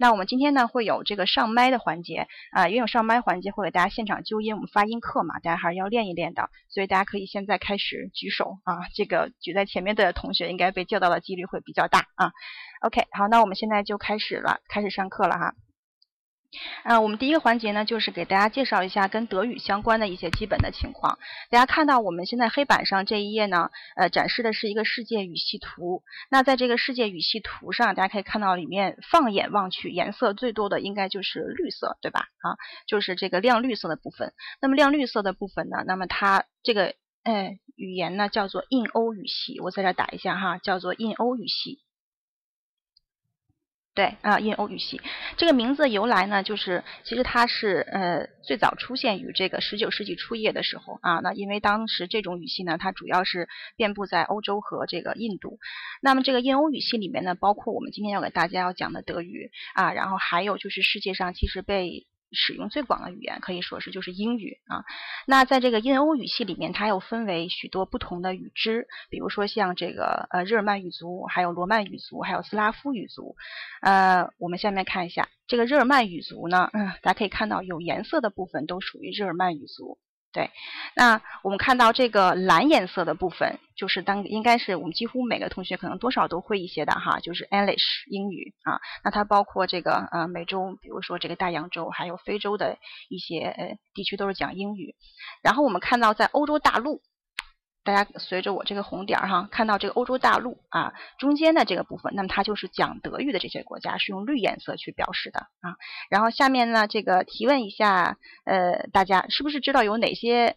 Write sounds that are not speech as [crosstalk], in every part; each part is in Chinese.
那我们今天呢会有这个上麦的环节啊，因为有上麦环节会给大家现场纠音，我们发音课嘛，大家还是要练一练的，所以大家可以现在开始举手啊，这个举在前面的同学应该被叫到的几率会比较大啊。OK，好，那我们现在就开始了，开始上课了哈。啊，我们第一个环节呢，就是给大家介绍一下跟德语相关的一些基本的情况。大家看到我们现在黑板上这一页呢，呃，展示的是一个世界语系图。那在这个世界语系图上，大家可以看到里面放眼望去，颜色最多的应该就是绿色，对吧？啊，就是这个亮绿色的部分。那么亮绿色的部分呢，那么它这个呃语言呢叫做印欧语系。我在这打一下哈，叫做印欧语系。对啊，印欧语系这个名字由来呢，就是其实它是呃最早出现于这个十九世纪初叶的时候啊。那因为当时这种语系呢，它主要是遍布在欧洲和这个印度。那么这个印欧语系里面呢，包括我们今天要给大家要讲的德语啊，然后还有就是世界上其实被。使用最广的语言可以说是就是英语啊。那在这个印欧语系里面，它又分为许多不同的语支，比如说像这个呃日耳曼语族，还有罗曼语族，还有斯拉夫语族。呃，我们下面看一下这个日耳曼语族呢，嗯，大家可以看到有颜色的部分都属于日耳曼语族。对，那我们看到这个蓝颜色的部分，就是当应该是我们几乎每个同学可能多少都会一些的哈，就是 English 英语啊。那它包括这个呃美洲，比如说这个大洋洲，还有非洲的一些呃地区都是讲英语。然后我们看到在欧洲大陆。大家随着我这个红点儿哈，看到这个欧洲大陆啊中间的这个部分，那么它就是讲德语的这些国家是用绿颜色去表示的啊。然后下面呢，这个提问一下，呃，大家是不是知道有哪些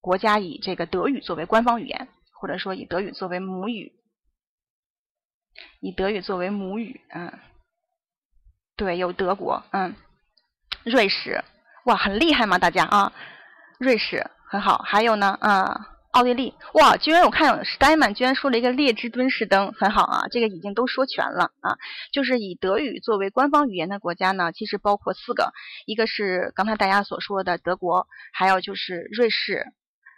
国家以这个德语作为官方语言，或者说以德语作为母语？以德语作为母语，嗯，对，有德国，嗯，瑞士，哇，很厉害嘛？大家啊，瑞士很好，还有呢，啊。奥地利哇，居然我看史黛曼居然说了一个列支敦士登，很好啊，这个已经都说全了啊。就是以德语作为官方语言的国家呢，其实包括四个，一个是刚才大家所说的德国，还有就是瑞士，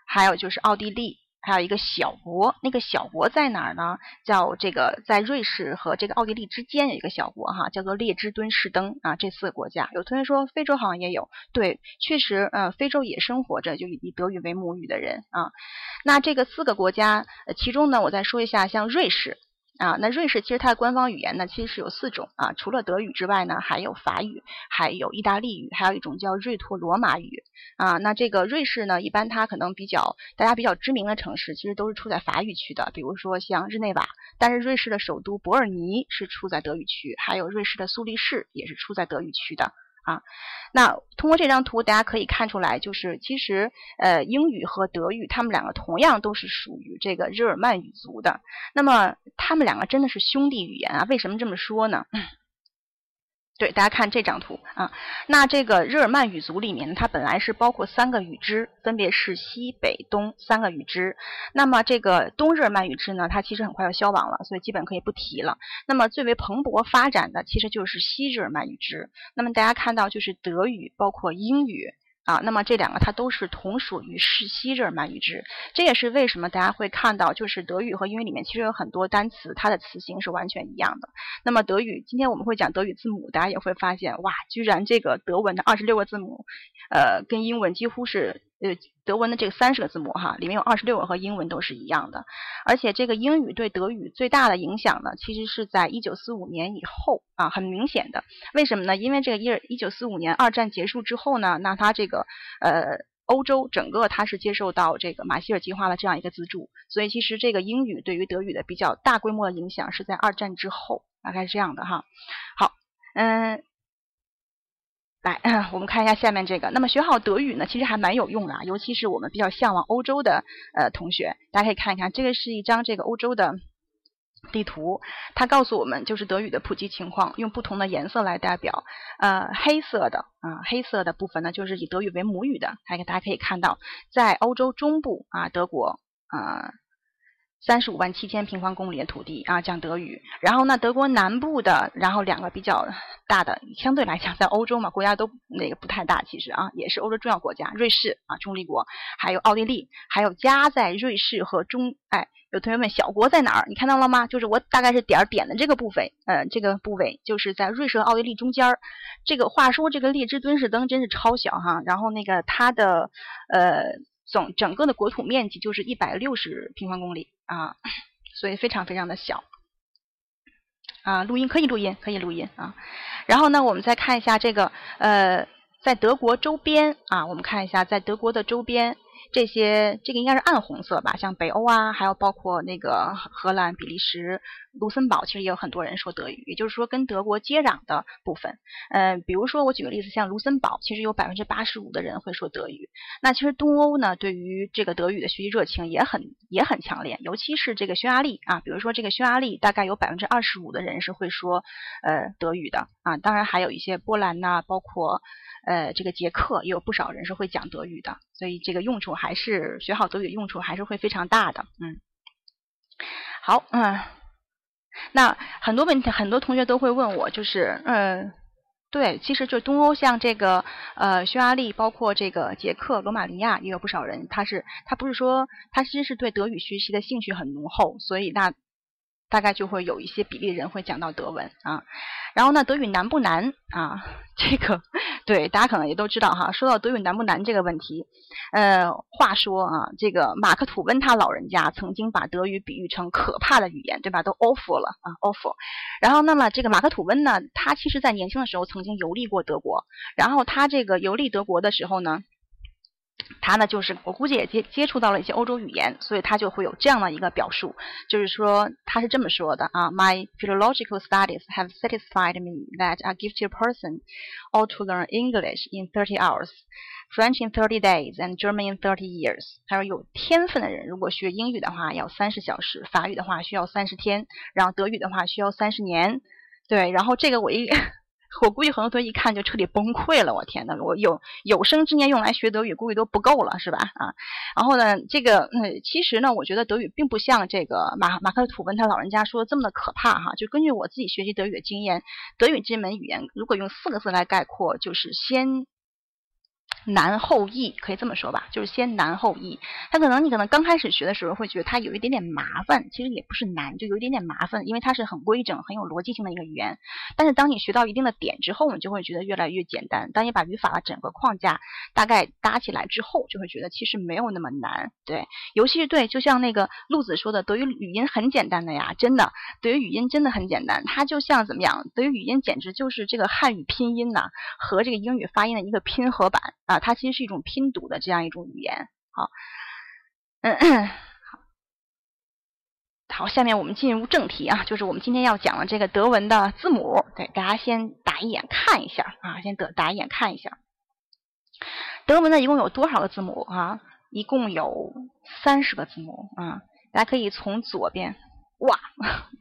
还有就是奥地利。还有一个小国，那个小国在哪儿呢？叫这个在瑞士和这个奥地利之间有一个小国哈，叫做列支敦士登啊。这四个国家，有同学说非洲好像也有，对，确实，呃，非洲也生活着就以德语为母语的人啊。那这个四个国家，呃其中呢，我再说一下，像瑞士。啊，那瑞士其实它的官方语言呢，其实是有四种啊，除了德语之外呢，还有法语，还有意大利语，还有一种叫瑞托罗马语啊。那这个瑞士呢，一般它可能比较大家比较知名的城市，其实都是处在法语区的，比如说像日内瓦，但是瑞士的首都伯尔尼是处在德语区，还有瑞士的苏黎世也是处在德语区的。啊，那通过这张图，大家可以看出来，就是其实呃，英语和德语，他们两个同样都是属于这个日耳曼语族的。那么，他们两个真的是兄弟语言啊？为什么这么说呢？对，大家看这张图啊，那这个日耳曼语族里面，它本来是包括三个语支，分别是西北东三个语支。那么这个东日耳曼语支呢，它其实很快要消亡了，所以基本可以不提了。那么最为蓬勃发展的，其实就是西日耳曼语支。那么大家看到，就是德语，包括英语。啊，那么这两个它都是同属于世袭日耳曼语支，这也是为什么大家会看到，就是德语和英语里面其实有很多单词，它的词形是完全一样的。那么德语，今天我们会讲德语字母，大家也会发现，哇，居然这个德文的二十六个字母，呃，跟英文几乎是。呃，德文的这个三十个字母哈，里面有二十六个和英文都是一样的，而且这个英语对德语最大的影响呢，其实是在一九四五年以后啊，很明显的。为什么呢？因为这个一一九四五年二战结束之后呢，那它这个呃欧洲整个它是接受到这个马歇尔计划的这样一个资助，所以其实这个英语对于德语的比较大规模的影响是在二战之后，大概是这样的哈。好，嗯。来，[clears throat] 我们看一下下面这个。那么学好德语呢，其实还蛮有用的啊，尤其是我们比较向往欧洲的呃同学，大家可以看一看，这个是一张这个欧洲的地图，它告诉我们就是德语的普及情况，用不同的颜色来代表。呃，黑色的啊，黑色的部分呢，就是以德语为母语的，还大家可以看到，在欧洲中部啊，德国啊。三十五万七千平方公里的土地啊，讲德语。然后呢，德国南部的，然后两个比较大的，相对来讲，在欧洲嘛，国家都那个不太大，其实啊，也是欧洲重要国家，瑞士啊，中立国，还有奥地利，还有夹在瑞士和中，哎，有同学问小国在哪儿？你看到了吗？就是我大概是点儿点的这个部分，呃，这个部位就是在瑞士和奥地利中间儿。这个话说，这个列支敦士登真是超小哈。然后那个它的呃总整个的国土面积就是一百六十平方公里啊，所以非常非常的小。啊，录音可以录音，可以录音啊。然后呢，我们再看一下这个呃，在德国周边啊，我们看一下在德国的周边。这些这个应该是暗红色吧，像北欧啊，还有包括那个荷兰、比利时、卢森堡，其实也有很多人说德语。也就是说，跟德国接壤的部分，嗯，比如说我举个例子，像卢森堡，其实有百分之八十五的人会说德语。那其实东欧呢，对于这个德语的学习热情也很也很强烈，尤其是这个匈牙利啊，比如说这个匈牙利，大概有百分之二十五的人是会说呃德语的啊。当然还有一些波兰呐，包括。呃，这个捷克也有不少人是会讲德语的，所以这个用处还是学好德语用处还是会非常大的。嗯，好，嗯，那很多问题，很多同学都会问我，就是，嗯，对，其实就东欧，像这个呃匈牙利，包括这个捷克、罗马尼亚，也有不少人，他是他不是说他其实是对德语学习的兴趣很浓厚，所以那大概就会有一些比例人会讲到德文啊。然后呢，德语难不难啊？这个对大家可能也都知道哈。说到德语难不难这个问题，呃，话说啊，这个马克吐温他老人家曾经把德语比喻成可怕的语言，对吧？都 awful 了啊，awful。然后那么这个马克吐温呢，他其实在年轻的时候曾经游历过德国，然后他这个游历德国的时候呢。他呢，就是我估计也接接触到了一些欧洲语言，所以他就会有这样的一个表述，就是说他是这么说的啊：My philological studies have satisfied me that a gifted person ought to learn English in thirty hours, French in thirty days, and German in thirty years。他说有天分的人，如果学英语的话要三十小时，法语的话需要三十天，然后德语的话需要三十年。对，然后这个我一。我估计很多同学一看就彻底崩溃了，我天呐，我有有生之年用来学德语，估计都不够了，是吧？啊，然后呢，这个嗯，其实呢，我觉得德语并不像这个马马克吐温他老人家说的这么的可怕哈。就根据我自己学习德语的经验，德语这门语言如果用四个字来概括，就是先。难后易，可以这么说吧，就是先难后易。它可能你可能刚开始学的时候会觉得它有一点点麻烦，其实也不是难，就有一点点麻烦，因为它是很规整、很有逻辑性的一个语言。但是当你学到一定的点之后，你就会觉得越来越简单。当你把语法的整个框架大概搭起来之后，就会觉得其实没有那么难。对，尤其是对，就像那个陆子说的，德语语音很简单的呀，真的，德语语音真的很简单。它就像怎么样，德语语音简直就是这个汉语拼音呐和这个英语发音的一个拼合版啊。它其实是一种拼读的这样一种语言。好，嗯，好，好，下面我们进入正题啊，就是我们今天要讲的这个德文的字母。对，大家先打一眼看一下啊，先得打一眼看一下。德文呢一共有多少个字母啊？一共有三十个字母啊。大家可以从左边。哇，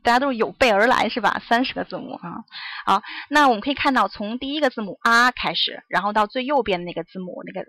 大家都是有备而来是吧？三十个字母啊，好，那我们可以看到，从第一个字母 R 开始，然后到最右边那个字母，那个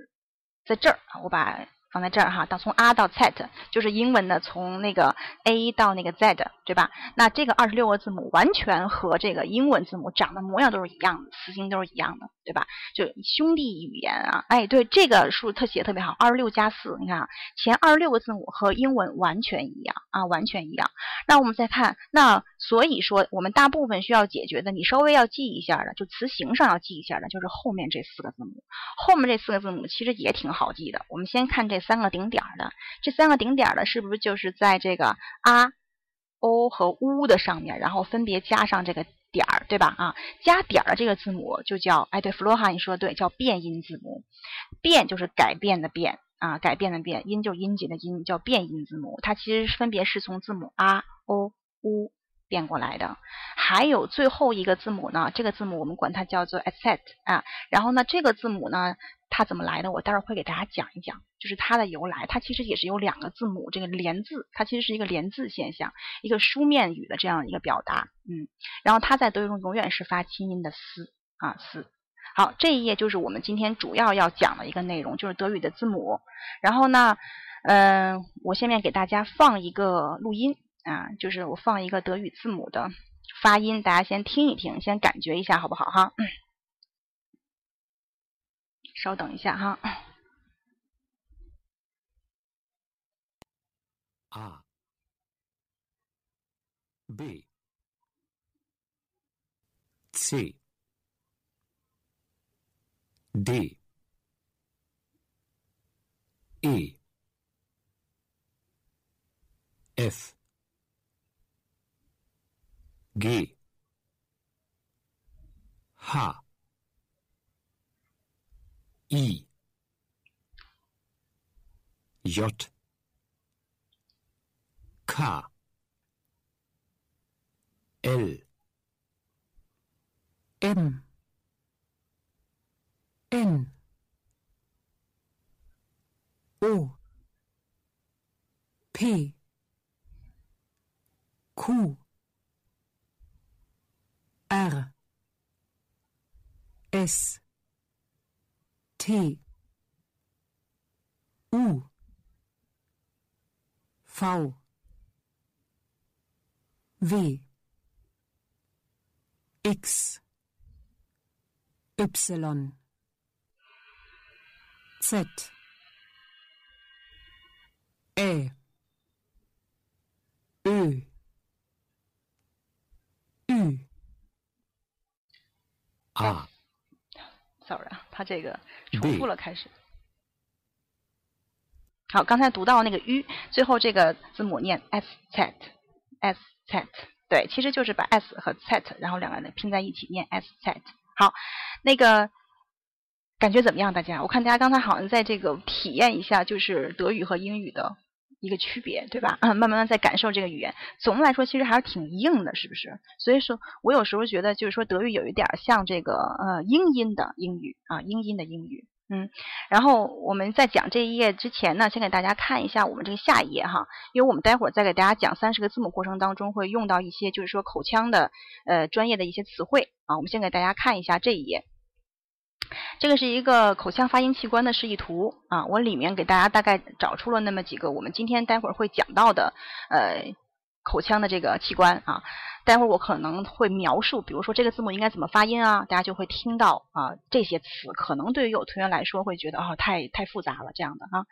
在这儿，我把。放在这儿哈，到从 R 到 Z 就是英文的从那个 A 到那个 Z，对吧？那这个二十六个字母完全和这个英文字母长得模样都是一样的，词形都是一样的，对吧？就兄弟语言啊，哎，对，这个数特写特别好，二十六加四，你看啊，前二十六个字母和英文完全一样啊，完全一样。那我们再看，那所以说我们大部分需要解决的，你稍微要记一下的，就词形上要记一下的，就是后面这四个字母。后面这四个字母其实也挺好记的，我们先看这。三个顶点的，这三个顶点的，是不是就是在这个啊、o 和 u 的上面，然后分别加上这个点儿，对吧？啊，加点儿的这个字母就叫，哎，对，弗洛哈，你说的对，叫变音字母。变就是改变的变啊，改变的变，音就音节的音，叫变音字母。它其实分别是从字母啊、o、u 变过来的。还有最后一个字母呢，这个字母我们管它叫做 etc 啊。然后呢，这个字母呢。它怎么来的？我待会儿会给大家讲一讲，就是它的由来。它其实也是有两个字母，这个连字，它其实是一个连字现象，一个书面语的这样一个表达。嗯，然后它在德语中永远是发清音的“斯”啊“斯”。好，这一页就是我们今天主要要讲的一个内容，就是德语的字母。然后呢，嗯，我下面给大家放一个录音啊，就是我放一个德语字母的发音，大家先听一听，先感觉一下，好不好哈？稍等一下哈。啊 B C D E F G. H. I. J. K. L. M. N. O. P. Q R. S. T. U. V. W. X. Y. Z. Ä. Ö. Ü R sorry 啊，它这个重复了开始。好，刚才读到那个 u，最后这个字母念 s set s set，对，其实就是把 s 和 set，然后两个人拼在一起念 s set。好，那个感觉怎么样？大家，我看大家刚才好像在这个体验一下，就是德语和英语的一个区别，对吧？慢慢的在感受这个语言。总的来说，其实还是挺硬的，是不是？所以说我有时候觉得，就是说德语有一点儿像这个呃英音的英语啊，英音的英语。嗯，然后我们在讲这一页之前呢，先给大家看一下我们这个下一页哈，因为我们待会儿再给大家讲三十个字母过程当中会用到一些就是说口腔的呃专业的一些词汇啊，我们先给大家看一下这一页。这个是一个口腔发音器官的示意图啊，我里面给大家大概找出了那么几个我们今天待会儿会讲到的呃口腔的这个器官啊。待会儿我可能会描述，比如说这个字母应该怎么发音啊，大家就会听到啊这些词，可能对于有同学来说会觉得哦太太复杂了这样的啊，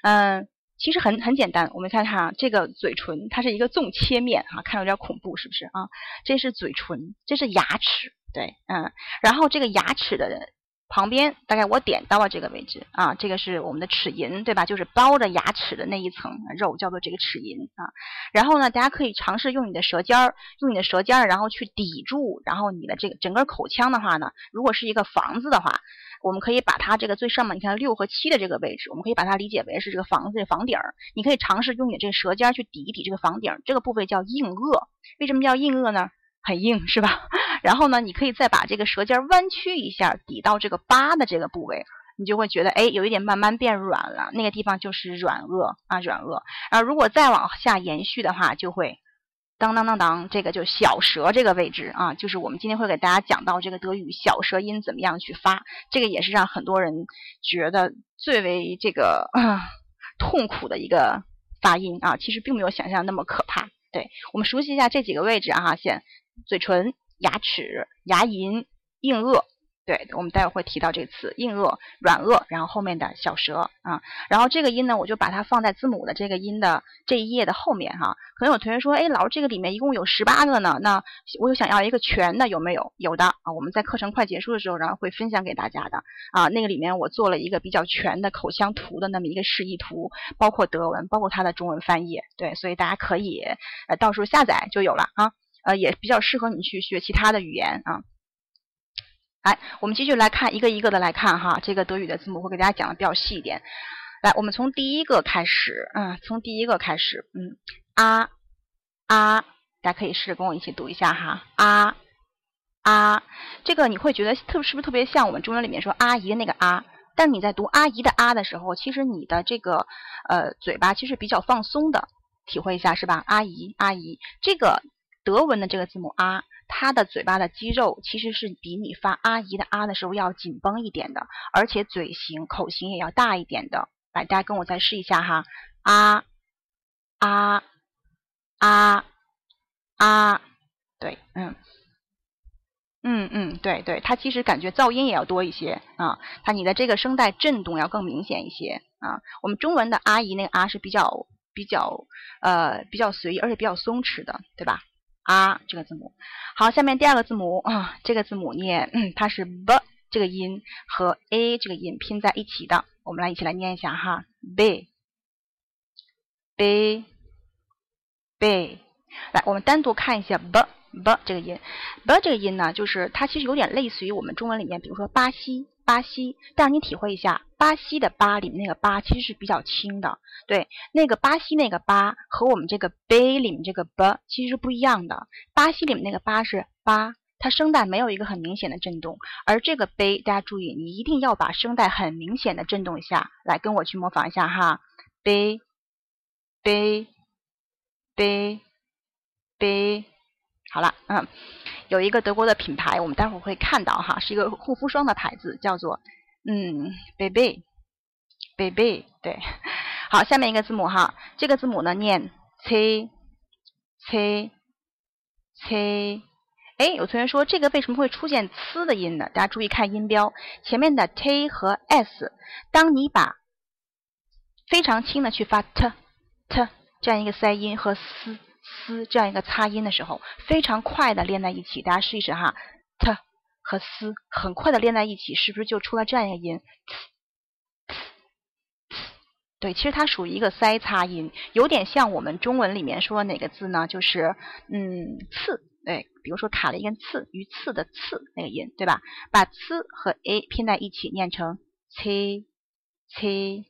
嗯，其实很很简单，我们看看，这个嘴唇它是一个纵切面啊，看着有点恐怖是不是啊？这是嘴唇，这是牙齿，对，嗯，然后这个牙齿的。旁边大概我点到了这个位置啊，这个是我们的齿龈，对吧？就是包着牙齿的那一层肉，叫做这个齿龈啊。然后呢，大家可以尝试用你的舌尖儿，用你的舌尖儿，然后去抵住，然后你的这个整个口腔的话呢，如果是一个房子的话，我们可以把它这个最上面，你看六和七的这个位置，我们可以把它理解为是这个房子的房顶儿。你可以尝试用你这个舌尖儿去抵一抵这个房顶儿，这个部位叫硬腭。为什么叫硬腭呢？很硬是吧？[laughs] 然后呢，你可以再把这个舌尖弯曲一下，抵到这个疤的这个部位，你就会觉得哎，有一点慢慢变软了。那个地方就是软腭啊，软腭。然后如果再往下延续的话，就会当当当当，这个就小舌这个位置啊，就是我们今天会给大家讲到这个德语小舌音怎么样去发。这个也是让很多人觉得最为这个啊痛苦的一个发音啊，其实并没有想象那么可怕。对我们熟悉一下这几个位置啊，先。嘴唇、牙齿、牙龈、硬腭，对我们待会儿会提到这个词，硬腭、软腭，然后后面的小舌啊，然后这个音呢，我就把它放在字母的这个音的这一页的后面哈。可能有同学说，哎，老师这个里面一共有十八个呢，那我有想要一个全的，有没有？有的啊，我们在课程快结束的时候，然后会分享给大家的啊。那个里面我做了一个比较全的口腔图的那么一个示意图，包括德文，包括它的中文翻译，对，所以大家可以呃到时候下载就有了啊。呃，也比较适合你去学其他的语言啊。来，我们继续来看一个一个的来看哈，这个德语的字母会给大家讲的比较细一点。来，我们从第一个开始，嗯，从第一个开始，嗯，啊啊，大家可以试着跟我一起读一下哈，啊啊，这个你会觉得特是不是特别像我们中文里面说阿姨的那个啊？但你在读阿姨的啊的时候，其实你的这个呃嘴巴其实比较放松的，体会一下是吧？阿姨阿姨，这个。德文的这个字母啊，它的嘴巴的肌肉其实是比你发阿姨的啊的时候要紧绷一点的，而且嘴型、口型也要大一点的。来，大家跟我再试一下哈，啊啊啊啊，对，嗯嗯嗯，对对，它其实感觉噪音也要多一些啊，它你的这个声带震动要更明显一些啊。我们中文的阿姨那个啊是比较比较呃比较随意，而且比较松弛的，对吧？啊这个字母。好，下面第二个字母啊，这个字母念，嗯，它是 b 这个音和 a 这个音拼在一起的。我们来一起来念一下哈，b，b，b。来，我们单独看一下 b b 这个音，b 这个音呢，就是它其实有点类似于我们中文里面，比如说巴西，巴西。但你体会一下，巴西的巴里面那个巴其实是比较轻的，对，那个巴西那个巴和我们这个杯里面这个 b 其实是不一样的。巴西里面那个巴是巴，它声带没有一个很明显的震动，而这个杯大家注意，你一定要把声带很明显的震动一下。来，跟我去模仿一下哈，b，b，b。b，好了，嗯，有一个德国的品牌，我们待会儿会看到哈，是一个护肤霜的牌子，叫做嗯，baby，baby，对，[laughs] 好，下面一个字母哈，这个字母呢念 c，c，c，哎，有同学说这个为什么会出现呲的音呢？大家注意看音标，前面的 t 和 s，当你把非常轻的去发 t t 这样一个塞音和 s。丝这样一个擦音的时候，非常快的连在一起，大家试一试哈，t 和丝很快的连在一起，是不是就出了这样一个音？对，其实它属于一个塞擦音，有点像我们中文里面说哪个字呢？就是嗯，刺，对，比如说卡了一根刺，鱼刺的刺那个音，对吧？把 c 和 a 拼在一起，念成 c c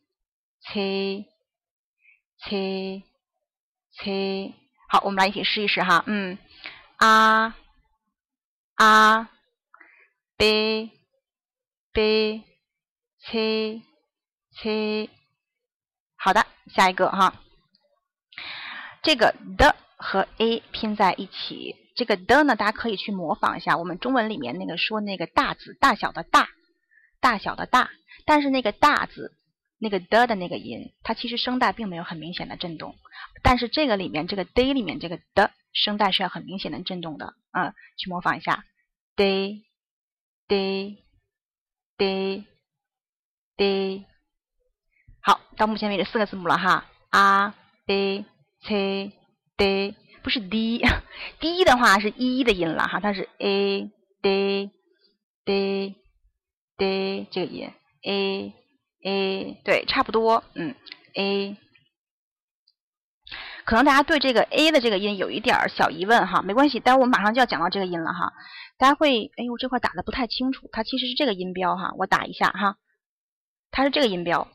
c c c。好，我们来一起试一试哈，嗯，啊。啊，b b c c，好的，下一个哈，这个的和 a 拼在一起，这个的呢，大家可以去模仿一下我们中文里面那个说那个大字大小的大，大小的大，但是那个大字。那个的的那个音，它其实声带并没有很明显的震动，但是这个里面这个 d 里面这个的声带是要很明显的震动的，嗯，去模仿一下，day day day day，好，到目前为止四个字母了哈，a b c d，不是 d，d 的话是一的音了哈，它是 a day day day 这个音 a。A 对，差不多，嗯，a，可能大家对这个 a 的这个音有一点小疑问哈，没关系，待会我们马上就要讲到这个音了哈，大家会，哎呦，这块打的不太清楚，它其实是这个音标哈，我打一下哈，它是这个音标，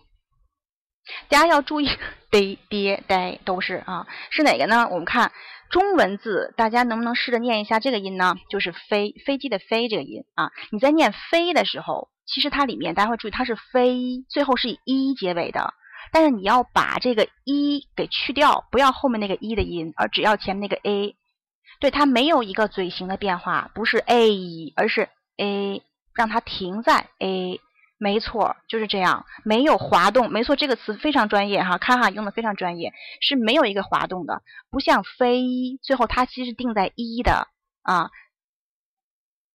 大家要注意，d、d、d 都是啊，是哪个呢？我们看中文字，大家能不能试着念一下这个音呢？就是飞，飞机的飞这个音啊，你在念飞的时候。其实它里面大家会注意，它是飞，最后是以一结尾的。但是你要把这个一给去掉，不要后面那个一的音，而只要前面那个 a。对，它没有一个嘴型的变化，不是 a，而是 a，让它停在 a。没错，就是这样，没有滑动。没错，这个词非常专业哈，看哈用的非常专业，是没有一个滑动的，不像飞，最后它其实定在一的啊，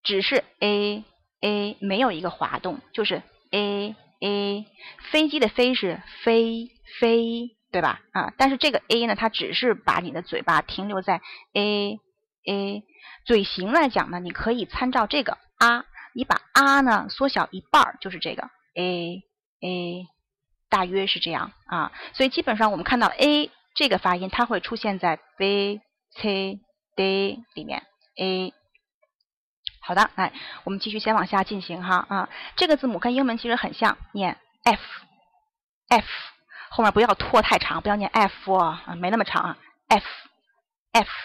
只是 a。A 没有一个滑动，就是 a a 飞机的飞是飞飞，对吧？啊，但是这个 a 呢，它只是把你的嘴巴停留在 a a 嘴型来讲呢，你可以参照这个啊，你把啊呢缩小一半儿，就是这个 a a，大约是这样啊。所以基本上我们看到 a 这个发音，它会出现在 b c d 里面 a。好的，来，我们继续先往下进行哈啊，这个字母跟英文其实很像，念 f，f 后面不要拖太长，不要念 f 啊，没那么长啊，f，f，f，f，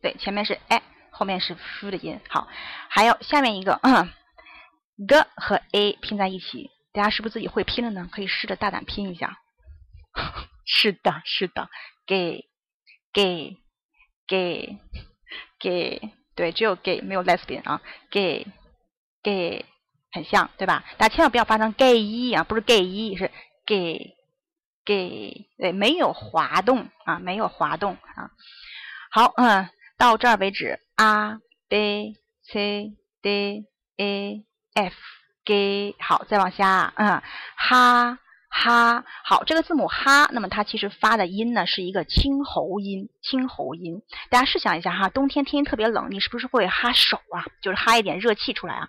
对，前面是 a，后面是 f 的音。好，还有下面一个 g 和 a 拼在一起，大家是不是自己会拼了呢？可以试着大胆拼一下。[laughs] 是的，是的，gay，gay，gay。Gay 对，只有 gay 没有 lesbian 啊，gay gay 很像对吧？大家千万不要发成 gay 一啊，不是 gay 一，是 gay gay 对，没有滑动啊，没有滑动啊。好，嗯，到这儿为止，a b c d a f g，好，再往下，嗯，哈哈。好，这个字母哈，那么它其实发的音呢是一个清喉音，清喉音。大家试想一下哈，冬天天气特别冷，你是不是会哈手啊？就是哈一点热气出来啊，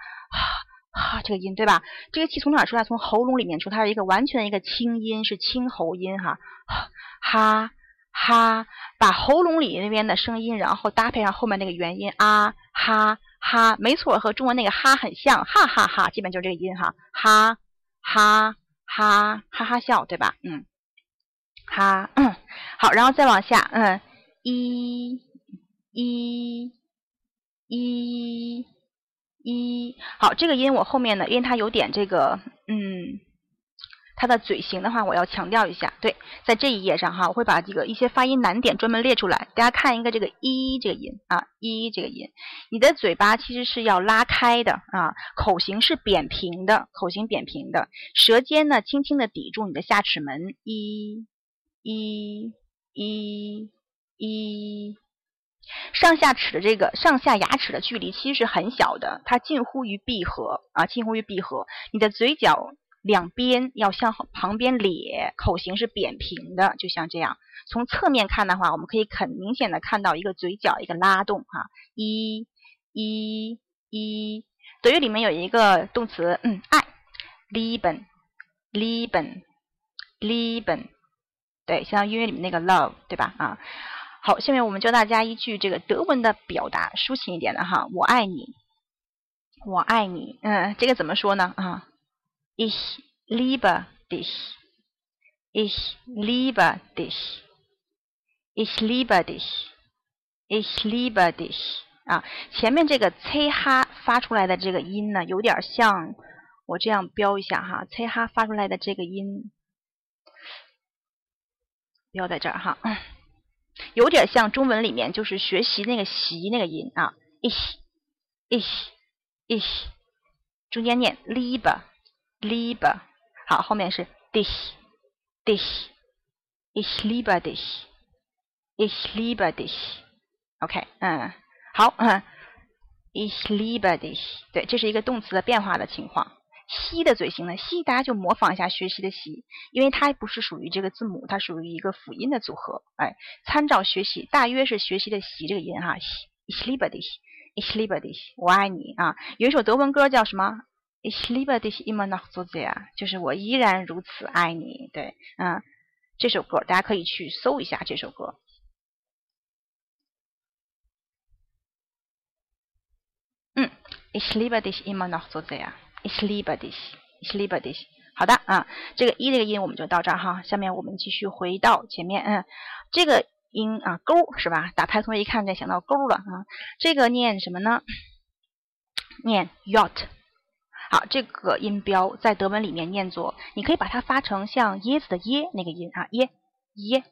哈哈这个音对吧？这个气从哪儿出来？从喉咙里面出，它是一个完全的一个清音，是清喉音哈。哈哈，把喉咙里那边的声音，然后搭配上后面那个元音啊哈。哈，没错，和中文那个哈很像，哈哈哈，基本就是这个音哈，哈哈哈哈哈笑，对吧？嗯，哈，好，然后再往下，嗯，一，一，一，一，好，这个音我后面呢，因为它有点这个，嗯。它的嘴型的话，我要强调一下，对，在这一页上哈，我会把这个一些发音难点专门列出来。大家看一个这个一这个音啊，一这个音，你的嘴巴其实是要拉开的啊，口型是扁平的，口型扁平的，舌尖呢轻轻的抵住你的下齿门，一，一，一，一，上下齿的这个上下牙齿的距离其实是很小的，它近乎于闭合啊，近乎于闭合，你的嘴角。两边要向旁边咧，口型是扁平的，就像这样。从侧面看的话，我们可以很明显的看到一个嘴角一个拉动哈。一、一、一。德语里面有一个动词，嗯，爱，lieben，lieben，lieben，对，像音乐里面那个 love，对吧？啊，好，下面我们教大家一句这个德文的表达，抒情一点的哈，我爱你，我爱你，嗯，这个怎么说呢？啊？Ich liebe dich. Ich liebe dich. Ich liebe dich. Ich liebe dich. 啊，前面这个 c 哈发出来的这个音呢，有点像我这样标一下哈，c 哈发出来的这个音标在这儿哈，有点像中文里面就是学习那个习那个音啊，ich ich ich，中间念 liebe。liebe，好，后面是 dich，dich，ich liebe dich，ich liebe dich，OK，嗯，好，嗯，ich liebe dich，对，这是一个动词的变化的情况。西的嘴型呢，西大家就模仿一下学习的习，因为它不是属于这个字母，它属于一个辅音的组合，哎，参照学习，大约是学习的习这个音哈，ich liebe dich，ich liebe dich，我爱你啊。有一首德文歌叫什么？？Ich liebe dich immer noch so sehr，就是我依然如此爱你。对，嗯，这首歌大家可以去搜一下这首歌。嗯，Ich liebe dich immer noch so sehr，Ich liebe dich，Ich liebe dich。好的啊，这个一这个音我们就到这儿哈。下面我们继续回到前面，嗯，这个音啊勾是吧？打开同学一看就想到勾了啊。这个念什么呢？念 yacht。好，这个音标在德文里面念作，你可以把它发成像椰子的椰那个音啊，椰椰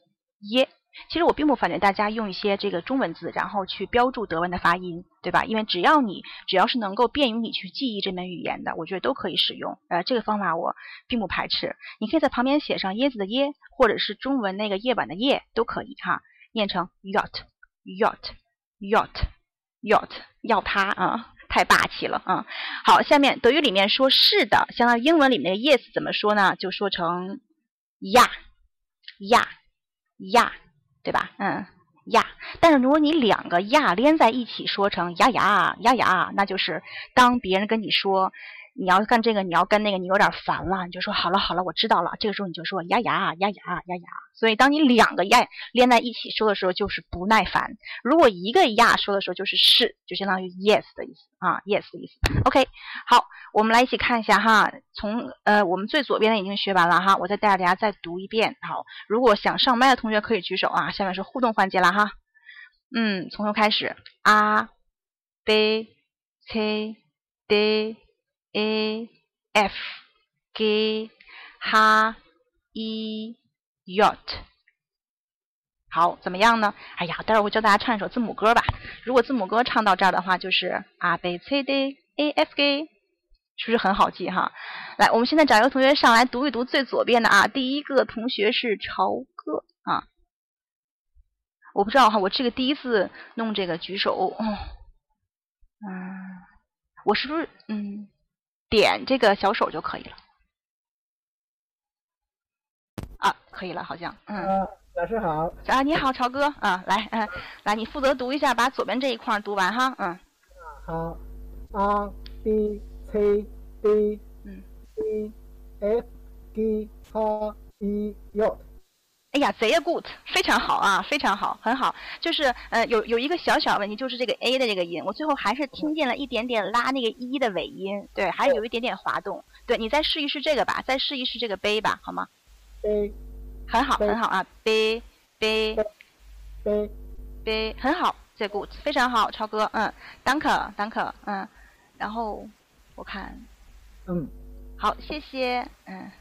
椰。其实我并不反对大家用一些这个中文字，然后去标注德文的发音，对吧？因为只要你只要是能够便于你去记忆这门语言的，我觉得都可以使用。呃，这个方法我并不排斥。你可以在旁边写上椰子的椰，或者是中文那个夜晚的夜都可以哈，念成 yacht yacht yacht yacht，要它啊。太霸气了嗯！好，下面德语里面说是的，相当于英文里面的 yes 怎么说呢？就说成呀呀呀，对吧？嗯，呀。但是如果你两个呀连在一起说成呀呀呀呀，那就是当别人跟你说。你要干这个，你要干那个，你有点烦了，你就说好了好了，我知道了。这个时候你就说呀呀呀呀呀呀。所以当你两个呀连在一起说的时候，就是不耐烦。如果一个呀说的时候，就是是，就相当于 yes 的意思啊，yes 的意思。OK，好，我们来一起看一下哈。从呃，我们最左边的已经学完了哈，我再带着大家再读一遍。好，如果想上麦的同学可以举手啊。下面是互动环节了哈。嗯，从头开始，a b c d a f g h i yacht，好，怎么样呢？哎呀，待会儿我教大家唱一首字母歌吧。如果字母歌唱到这儿的话，就是 a b c d a f g，是不是很好记哈？来，我们现在找一个同学上来读一读最左边的啊。第一个同学是朝哥啊，我不知道哈，我这个第一次弄这个举手，嗯，我是不是嗯？点这个小手就可以了。啊可以了，好像。嗯。啊，老师好。啊，你好，朝哥啊，来，嗯，来，你负责读一下，把左边这一块读完哈，嗯。好，R B C D 嗯 E F G H I J。哎呀，贼呀 good，非常好啊，非常好，很好。就是呃，有有一个小小问题，就是这个 a 的这个音，我最后还是听见了一点点拉那个一的尾音，对，还有一点点滑动。对你再试一试这个吧，再试一试这个杯吧，好吗？杯很好，很好啊，杯杯杯杯，很好，这 good，非常好，超哥，嗯，danke danke，嗯，然后我看，嗯，好，谢谢，嗯。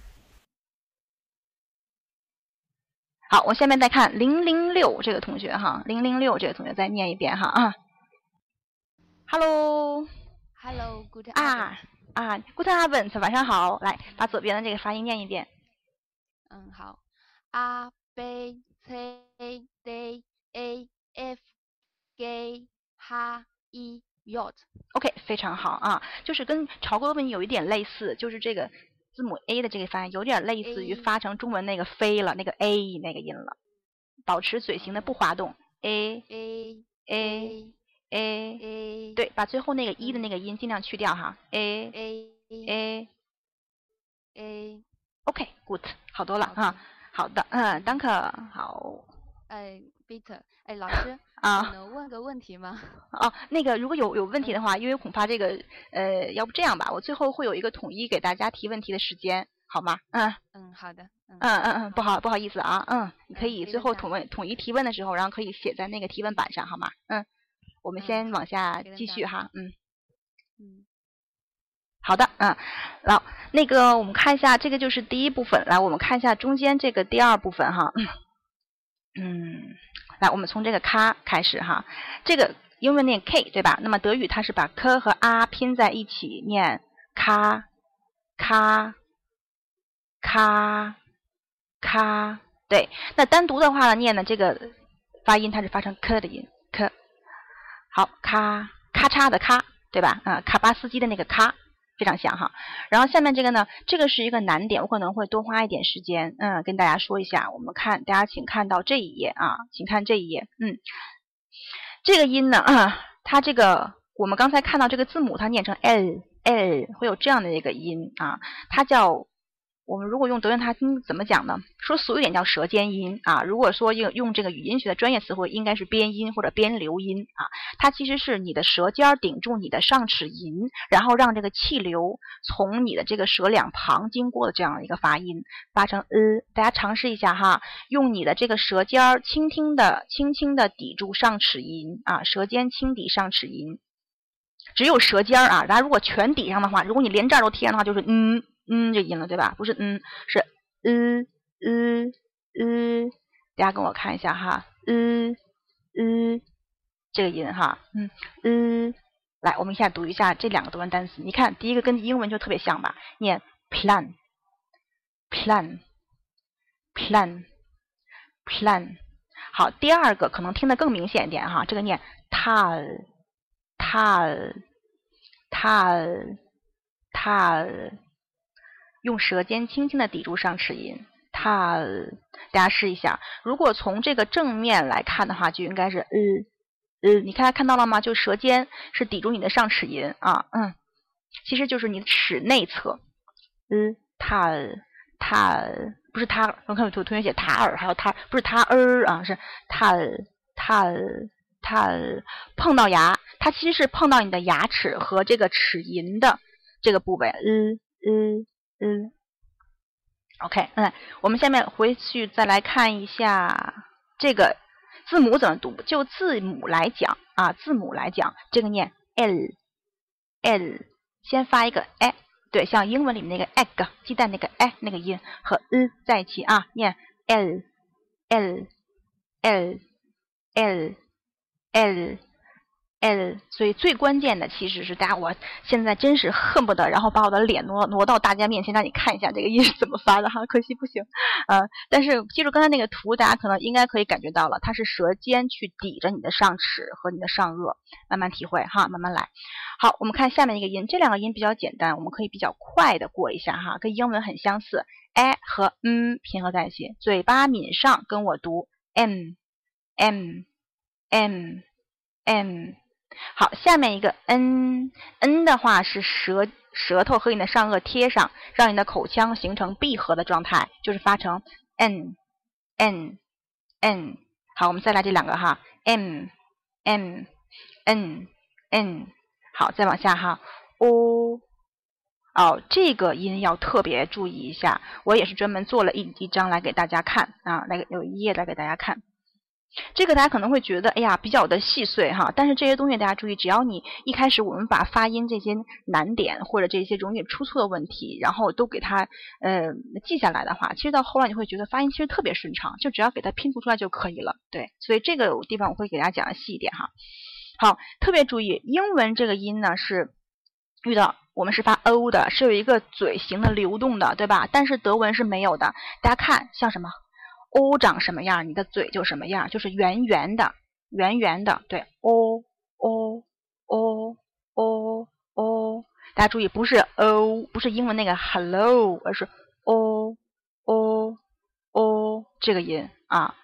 好，我下面再看零零六这个同学哈，零零六这个同学再念一遍哈啊。Hello，Hello，Good 啊啊，Good Abend，晚上好，来把左边的这个发音念一遍。嗯，好，A B C D A F G H I J。OK，非常好啊，就是跟潮哥的问有一点类似，就是这个。字母 A 的这个发音有点类似于发成中文那个飞了那个 A 那个音了，保持嘴型的不滑动。A A A A A，对，把最后那个一的那个音尽量去掉哈。A A A A，OK，Good，好多了哈。好的，嗯，Danke，好。哎，Peter，哎，老师，啊，能问个问题吗？[laughs] 哦，那个如果有有问题的话，因为恐怕这个，呃，要不这样吧，我最后会有一个统一给大家提问题的时间，好吗？嗯嗯，好的。嗯嗯嗯，不好不好意思啊，嗯，你可以最后统问统一提问的时候，然后可以写在那个提问板上，好吗？嗯，我们先往下继续哈，嗯嗯，好的，嗯，好，那个我们看一下，这个就是第一部分，来，我们看一下中间这个第二部分哈。嗯，来，我们从这个咔开始哈。这个英文念 k 对吧？那么德语它是把 k 和 a 拼在一起念咔咔咔咔。对，那单独的话呢，念的这个发音它是发成 k 的音 k。好，咔咔嚓的咔，对吧？啊，卡巴斯基的那个咔。非常像哈，然后下面这个呢，这个是一个难点，我可能会多花一点时间，嗯，跟大家说一下。我们看，大家请看到这一页啊，请看这一页，嗯，这个音呢，啊，它这个我们刚才看到这个字母，它念成 l l，会有这样的一个音啊，它叫。我们如果用德元它听怎么讲呢？说俗一点叫舌尖音啊。如果说用用这个语音学的专业词汇，应该是边音或者边流音啊。它其实是你的舌尖顶住你的上齿龈，然后让这个气流从你的这个舌两旁经过的这样一个发音，发成呃。大家尝试一下哈，用你的这个舌尖儿轻轻的、轻轻的抵住上齿龈啊，舌尖轻抵上齿龈，只有舌尖儿啊。大家如果全抵上的话，如果你连这儿都贴上的话，就是嗯。嗯，这音了对吧？不是嗯，是嗯嗯嗯，大家跟我看一下哈，嗯嗯，这个音哈，嗯嗯，来，我们一下读一下这两个多音单词。你看，第一个跟英文就特别像吧？念 plan，plan，plan，plan。好，第二个可能听得更明显一点哈，这个念 tal，tal，tal，tal。用舌尖轻轻的抵住上齿龈，它，大家试一下。如果从这个正面来看的话，就应该是呃呃，你看看到了吗？就舌尖是抵住你的上齿龈啊，嗯，其实就是你的齿内侧。呃，它它不是它，我看有同学写塔尔，还有它不是它儿啊，是它它它碰到牙，它其实是碰到你的牙齿和这个齿龈的这个部位。呃呃。嗯，OK，嗯，我们下面回去再来看一下这个字母怎么读。就字母来讲啊，字母来讲，这个念 l，l，先发一个 a，对，像英文里面那个 egg 鸡蛋那个 a 那个音和 e 在一起啊，念 l，l，l，l，l，l，所以最关键的其实是大家，我现在真是恨不得，然后把我的脸挪挪到大家面前，让你看一下这个音是怎么发的哈，可惜不行，呃，但是记住刚才那个图，大家可能应该可以感觉到了，它是舌尖去抵着你的上齿和你的上颚，慢慢体会哈，慢慢来。好，我们看下面一个音，这两个音比较简单，我们可以比较快的过一下哈，跟英文很相似，a 和嗯拼合在一起，嘴巴抿上跟我读 m m m m。好，下面一个 n，n 的话是舌舌头和你的上颚贴上，让你的口腔形成闭合的状态，就是发成 n n n。好，我们再来这两个哈，m m n n。好，再往下哈，o。哦，这个音要特别注意一下，我也是专门做了一一张来给大家看啊，来有一页来给大家看。这个大家可能会觉得，哎呀，比较的细碎哈。但是这些东西大家注意，只要你一开始我们把发音这些难点或者这些容易出错的问题，然后都给它呃记下来的话，其实到后来你会觉得发音其实特别顺畅，就只要给它拼读出来就可以了。对，所以这个地方我会给大家讲的细一点哈。好，特别注意，英文这个音呢是遇到我们是发 o 的，是有一个嘴型的流动的，对吧？但是德文是没有的。大家看像什么？o 长什么样，你的嘴就什么样，就是圆圆的，圆圆的。对，o o o o o，大家注意，不是 o，不是英文那个 hello，而是 o o o 这个音啊。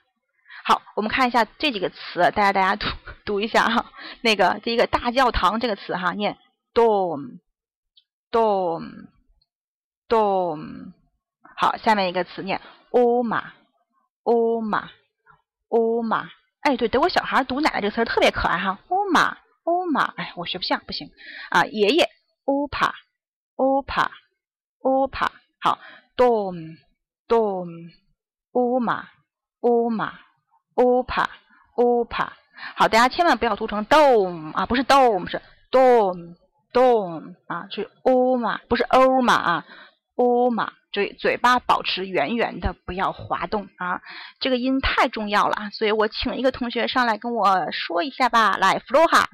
好，我们看一下这几个词，大家大家读读一下哈。那个第一个大教堂这个词哈，念 dom dom dom。好，下面一个词念 oma。欧玛，欧玛，哎，对，德国小孩读奶奶这个词儿特别可爱哈。欧玛，欧玛，哎，我学不像，不行啊。爷爷，欧帕，欧帕，欧帕。好，dom，dom，欧玛，欧玛，欧帕，欧帕。好，大家千万不要读成 dom 啊，不是 dom，是 dom，dom 啊，是欧玛，不是欧玛啊，欧玛。嘴嘴巴保持圆圆的，不要滑动啊！这个音太重要了，所以我请一个同学上来跟我说一下吧。来，弗洛哈，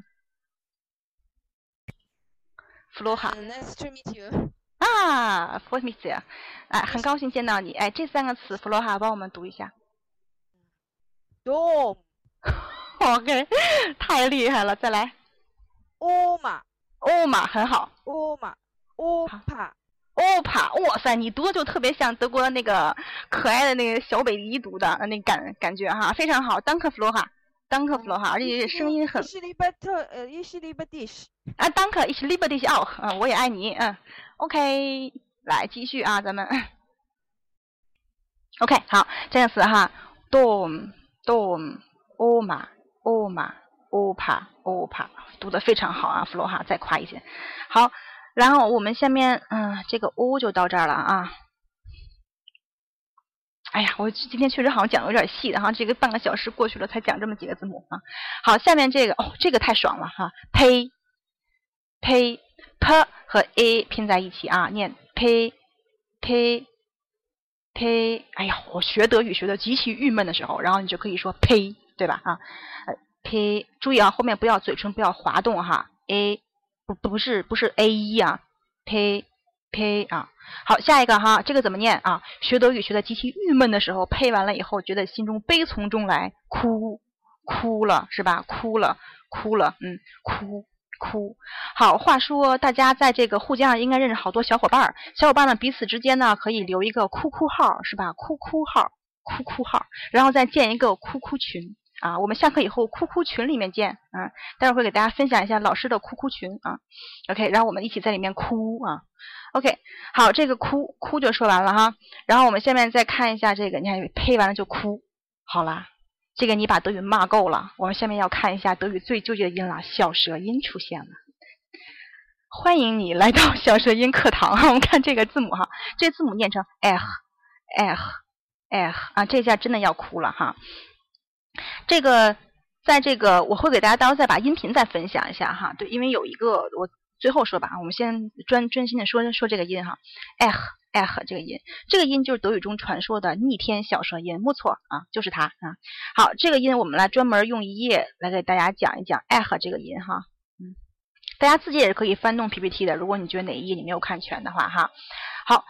弗洛哈，Nice to meet you。啊，For me too。哎，很高兴见到你。哎，这三个词，弗洛哈帮我们读一下。Dom。[laughs] OK，太厉害了，再来。Oma。Oma，很好。欧玛，欧帕。欧帕，哇塞，你读的就特别像德国那个可爱的那个小北迪读的那感感觉哈，非常好。当克弗罗哈，当克弗罗哈，而且声音很。伊西利巴特，呃，伊西利巴蒂什。啊，当克伊西利巴蒂什哦，嗯，我也爱你，嗯，OK，来继续啊，咱们。OK，好，这样子哈，Dom Dom Oma Oma Opa Opa，，读的非常好啊，弗罗哈，再夸一些，好。然后我们下面，嗯，这个 o 就到这儿了啊。哎呀，我今天确实好像讲的有点细，然后这个半个小时过去了才讲这么几个字母啊。好，下面这个哦，这个太爽了哈，p p p 和 a 拼在一起啊，念 p p p。哎呀，我学德语学的极其郁闷的时候，然后你就可以说 p，对吧？啊，p，注意啊，后面不要嘴唇不要滑动哈，a。不不是不是 a 一啊呸呸啊，好下一个哈，这个怎么念啊？学德语学的极其郁闷的时候，配完了以后，觉得心中悲从中来，哭哭了是吧？哭了哭了，嗯，哭哭。好，话说大家在这个互加上应该认识好多小伙伴儿，小伙伴们彼此之间呢可以留一个哭哭号是吧？哭哭号哭哭号，然后再建一个哭哭群。啊，我们下课以后哭哭群里面见啊，待会儿会给大家分享一下老师的哭哭群啊。OK，然后我们一起在里面哭啊。OK，好，这个哭哭就说完了哈。然后我们下面再看一下这个，你看呸完了就哭，好啦，这个你把德语骂够了。我们下面要看一下德语最纠结的音了，小舌音出现了。欢迎你来到 [laughs] 小舌音课堂哈。我们看这个字母哈，这字母念成 eh eh eh 啊，这下真的要哭了哈。这个，在这个我会给大家到时候再把音频再分享一下哈。对，因为有一个我最后说吧，我们先专专心的说说这个音哈，eh 哎和这个音，这个音就是德语中传说的逆天小舌音，没错啊，就是它啊。好，这个音我们来专门用一页来给大家讲一讲哎和这个音哈。嗯，大家自己也是可以翻动 PPT 的，如果你觉得哪一页你没有看全的话哈。好，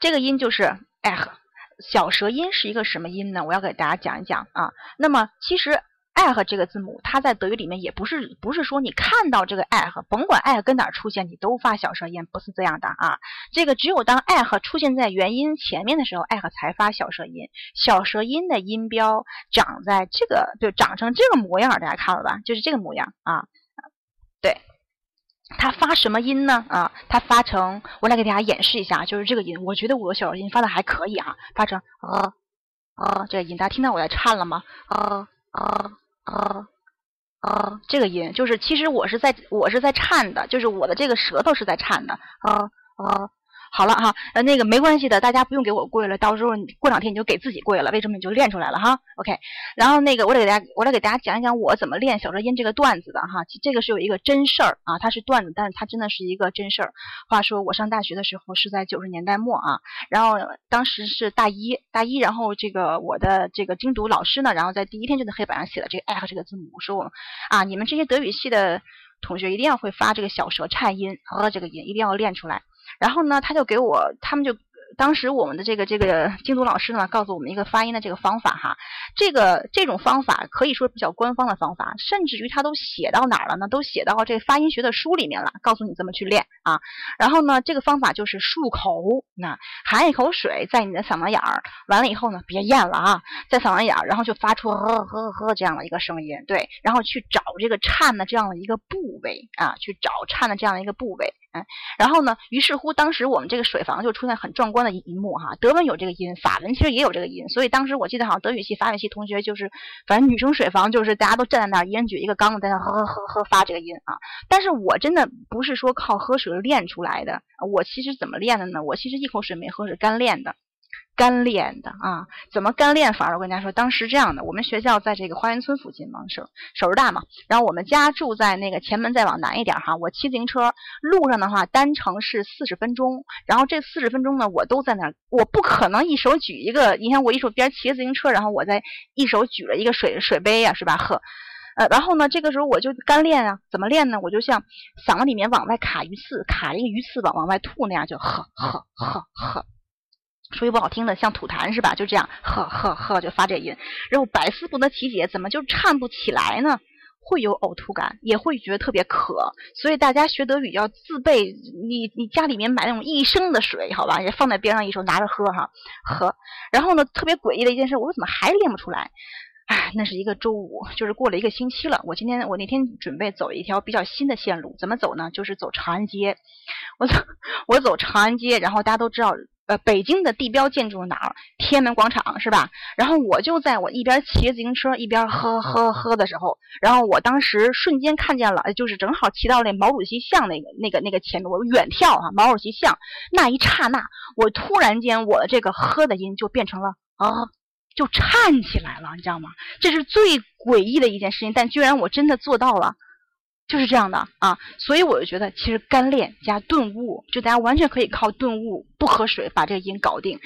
这个音就是哎和。小舌音是一个什么音呢？我要给大家讲一讲啊。那么其实。爱和这个字母，它在德语里面也不是不是说你看到这个爱和，甭管爱跟哪儿出现，你都发小舌音，不是这样的啊。这个只有当爱和出现在元音前面的时候，爱和才发小舌音。小舌音的音标长在这个，就，长成这个模样，大家看了吧？就是这个模样啊。对，它发什么音呢？啊，它发成，我来给大家演示一下，就是这个音。我觉得我小舌音发的还可以啊，发成啊啊这个音，大家听到我在颤了吗？啊啊。啊啊，这个音就是，其实我是在我是在颤的，就是我的这个舌头是在颤的啊啊。好了哈，呃，那个没关系的，大家不用给我跪了，到时候你过两天你就给自己跪了，为什么你就练出来了哈？OK，然后那个我来给大家，我来给大家讲一讲我怎么练小舌音这个段子的哈。这个是有一个真事儿啊，它是段子，但是它真的是一个真事儿。话说我上大学的时候是在九十年代末啊，然后当时是大一，大一，然后这个我的这个精读老师呢，然后在第一天就在黑板上写了这个 I 和这个字母，说我啊，你们这些德语系的同学一定要会发这个小舌颤音和这个音，一定要练出来。然后呢，他就给我，他们就。当时我们的这个这个精读老师呢，告诉我们一个发音的这个方法哈，这个这种方法可以说比较官方的方法，甚至于他都写到哪儿了呢？都写到这发音学的书里面了，告诉你怎么去练啊。然后呢，这个方法就是漱口，那含一口水在你的嗓子眼儿，完了以后呢，别咽了啊，在嗓子眼儿，然后就发出呵呵呵这样的一个声音，对，然后去找这个颤的这样的一个部位啊，去找颤的这样的一个部位，然后呢，于是乎当时我们这个水房就出现很壮观的。一幕哈，德文有这个音，法文其实也有这个音，所以当时我记得好像德语系、法语系同学就是，反正女生水房就是大家都站在那儿，一人举一个缸子在那喝喝喝喝发这个音啊。但是我真的不是说靠喝水练出来的，我其实怎么练的呢？我其实一口水没喝是干练的。干练的啊，怎么干练法？我跟大家说，当时这样的，我们学校在这个花园村附近嘛，首首师大嘛。然后我们家住在那个前门再往南一点哈。我骑自行车路上的话，单程是四十分钟。然后这四十分钟呢，我都在那儿，我不可能一手举一个，你看我一手边骑自行车，然后我在一手举了一个水水杯呀，是吧？喝，呃，然后呢，这个时候我就干练啊，怎么练呢？我就像嗓子里面往外卡鱼刺，卡一个鱼刺往往外吐那样，就喝喝喝喝。说句不好听的，像吐痰是吧？就这样，呵呵呵，就发这音。然后百思不得其解，怎么就颤不起来呢？会有呕吐感，也会觉得特别渴。所以大家学德语要自备，你你家里面买那种一升的水，好吧，也放在边上，一手拿着喝哈，喝。然后呢，特别诡异的一件事，我说怎么还练不出来？哎，那是一个周五，就是过了一个星期了。我今天我那天准备走一条比较新的线路，怎么走呢？就是走长安街。我走我走长安街，然后大家都知道。呃，北京的地标建筑哪儿？天安门广场是吧？然后我就在我一边骑自行车一边喝喝喝的时候，然后我当时瞬间看见了，就是正好骑到那毛主席像那个那个那个前面，我远眺哈毛主席像那一刹那，我突然间我的这个喝的音就变成了啊，就颤起来了，你知道吗？这是最诡异的一件事情，但居然我真的做到了。就是这样的啊，所以我就觉得，其实干练加顿悟，就大家完全可以靠顿悟，不喝水把这个音搞定。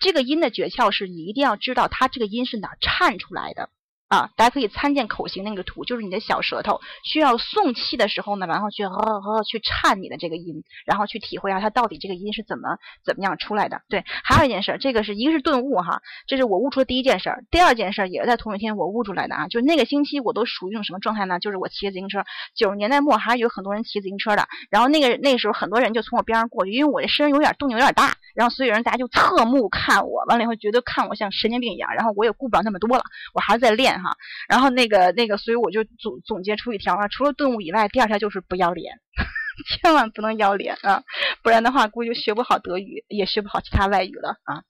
这个音的诀窍是你一定要知道它这个音是哪颤出来的。啊，大家可以参见口型那个图，就是你的小舌头需要送气的时候呢，然后去呵呵去颤你的这个音，然后去体会一下它到底这个音是怎么怎么样出来的。对，还有一件事，这个是一个是顿悟哈，这是我悟出的第一件事儿。第二件事也是在同一天我悟出来的啊，就是那个星期我都属于一种什么状态呢？就是我骑自行车，九十年代末还是有很多人骑自行车的，然后那个那时候很多人就从我边上过去，因为我这身有点动静有点大，然后所有人大家就侧目看我，完了以后觉得看我像神经病一样，然后我也顾不了那么多了，我还是在练。哈，然后那个那个，所以我就总总结出一条啊，除了顿悟以外，第二条就是不要脸，[laughs] 千万不能要脸啊，不然的话估计就学不好德语，也学不好其他外语了啊。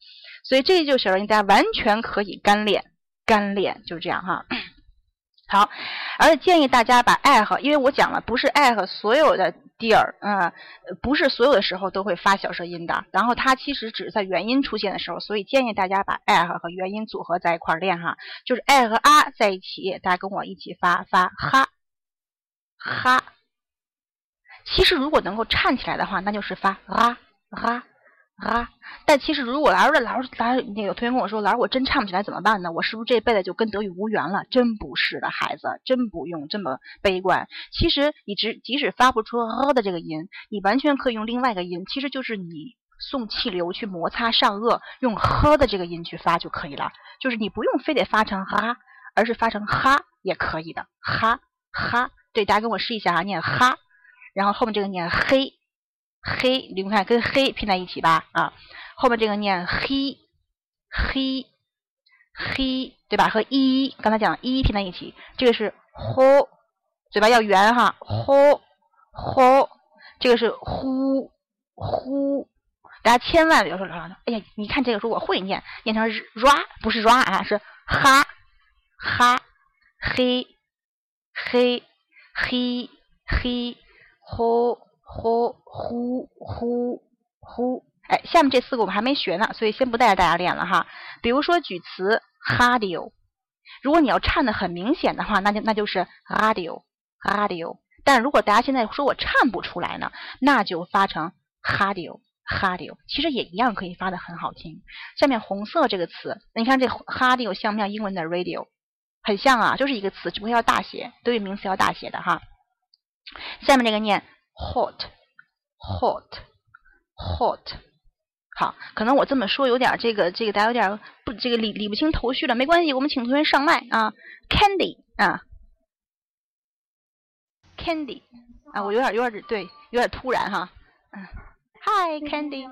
所以这就小人大家完全可以干练，干练就是这样哈。好，而且建议大家把爱和，因为我讲了，不是爱和所有的地儿，嗯，不是所有的时候都会发小舌音的。然后它其实只是在元音出现的时候，所以建议大家把爱和和元音组合在一块儿练哈，就是爱和啊在一起，大家跟我一起发发哈哈。其实如果能够颤起来的话，那就是发啊啊啊。但其实如果老师老师老师那个同学跟我说，老师我真唱不起来怎么办呢？我是不是这辈子就跟德语无缘了？真不是的，孩子，真不用这么悲观。其实你只即使发不出呃的这个音，你完全可以用另外一个音，其实就是你送气流去摩擦上颚，用呵的这个音去发就可以了。就是你不用非得发成哈，而是发成哈也可以的，哈哈。对，大家跟我试一下啊，念哈，然后后面这个念黑黑，你们看跟黑拼在一起吧啊，后面这个念黑黑黑，对吧？和一刚才讲一拼在一起，这个是呼，嘴巴要圆哈，呼呼，这个是呼呼，大家千万别说哎呀，你看这个说我会念，念成 ra 不是 ra 啊，是哈哈黑黑。嘿嘿，呼呼呼呼呼，哎，下面这四个我们还没学呢，所以先不带着大家练了哈。比如说举词 radio，如果你要颤的很明显的话，那就那就是 radio radio。但如果大家现在说我颤不出来呢，那就发成 radio radio，其实也一样可以发的很好听。下面红色这个词，你看这 radio 像不像英文的 radio？很像啊，就是一个词，只不过要大写，都有名词要大写的哈。下面这个念 hot，hot，hot。好，可能我这么说有点这个这个大家有点不这个理理不清头绪了，没关系，我们请同学上麦啊。Candy 啊，Candy 啊，我有点有点对，有点突然哈。嗯，Hi Candy。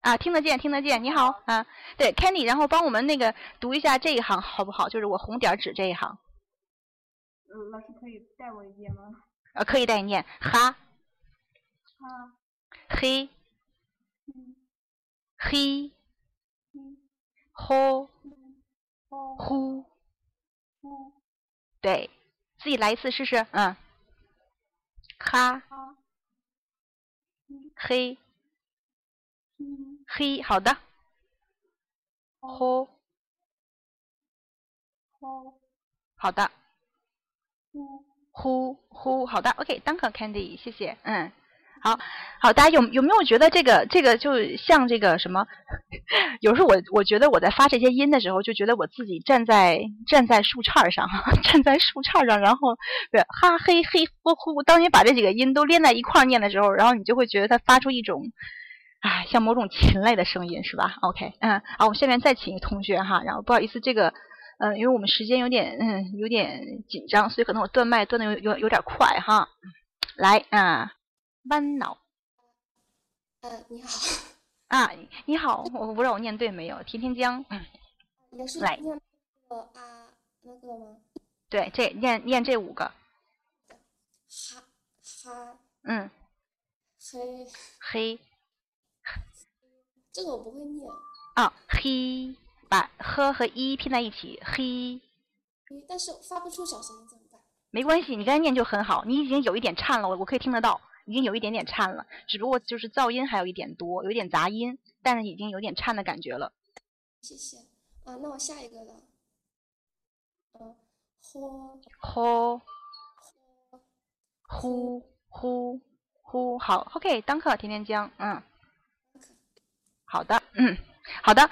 啊，听得见，听得见。你好，啊，对，Candy，然后帮我们那个读一下这一行好不好？就是我红点指这一行。嗯，老师可以带我一遍吗？啊，可以带你念，哈，黑，嗯，黑，嗯，呼，呼，对，自己来一次试试，嗯，哈，嘿，嘿，好的，呼，呼，好的，呼，呼，好的，OK，当可 Candy，谢谢，嗯，好，好，大家有有没有觉得这个这个就像这个什么？[laughs] 有时候我我觉得我在发这些音的时候，就觉得我自己站在站在树杈上，站在树杈 [laughs] 上，然后对哈嘿嘿呼呼，当你把这几个音都连在一块儿念的时候，然后你就会觉得它发出一种，啊，像某种禽类的声音，是吧？OK，嗯，好，我们下面再请一个同学哈，然后不好意思，这个。嗯，因为我们时间有点嗯有点紧张，所以可能我断麦断的有有有点快哈。来啊，弯脑。呃，你好。啊，你好，我不知道我念对没有？甜甜江。嗯。也是来念那个啊那个吗？对，这念念这五个。哈哈嗯，黑，黑这个我不会念。啊黑，把呵和一拼在一起，黑。嗯但是发不出小声音怎么办？没关系，你刚才念就很好，你已经有一点颤了，我我可以听得到，已经有一点点颤了，只不过就是噪音还有一点多，有点杂音，但是已经有点颤的感觉了。谢谢。啊，那我下一个了。嗯，呼呼呼呼呼，好，OK，当课甜甜江，嗯，好的，嗯，好的，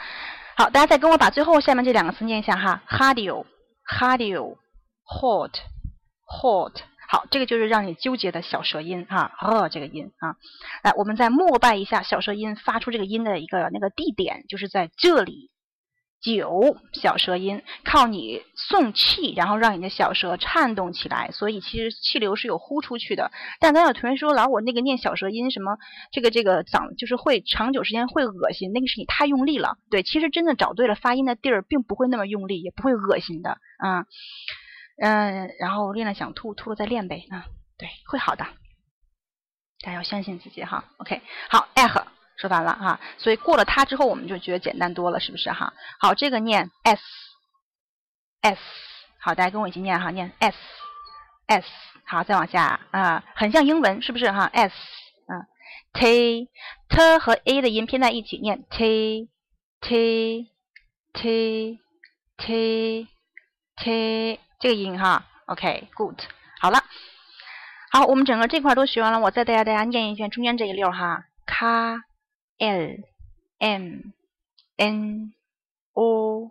好，大家再跟我把最后下面这两个词念一下哈，hardio，hardio，hot，hot，好，这个就是让你纠结的小舌音哈，哦，这个音啊，来，我们再默拜一下小舌音发出这个音的一个那个地点，就是在这里。九小舌音靠你送气，然后让你的小舌颤动起来，所以其实气流是有呼出去的。但刚有同学说，老我那个念小舌音什么，这个这个嗓就是会长久时间会恶心，那个是你太用力了。对，其实真的找对了发音的地儿，并不会那么用力，也不会恶心的啊。嗯然后练了想吐，吐了再练呗啊，对，会好的，大家要相信自己哈。OK，好，艾赫。说完了哈，所以过了它之后，我们就觉得简单多了，是不是哈？好，这个念 s s，好，大家跟我一起念哈，念 s s，好，再往下啊，很像英文，是不是哈？s 啊，t t 和 a 的音拼在一起念 t t t t t 这个音哈，OK，good，好了，好，我们整个这块都学完了，我再带大家念一遍中间这一溜哈，，K L m n o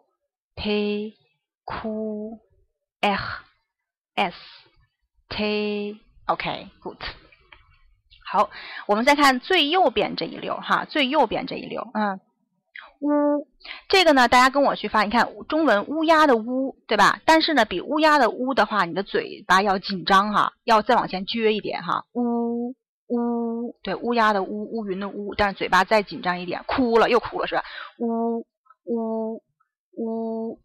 t q r s t OK good。好，我们再看最右边这一溜哈，最右边这一溜，嗯，乌这个呢，大家跟我去发，你看中文乌鸦的乌，对吧？但是呢，比乌鸦的乌的话，你的嘴巴要紧张哈，要再往前撅一点哈，乌乌，对，乌鸦的乌，乌云的乌，但是嘴巴再紧张一点，哭了又哭了是吧？乌乌乌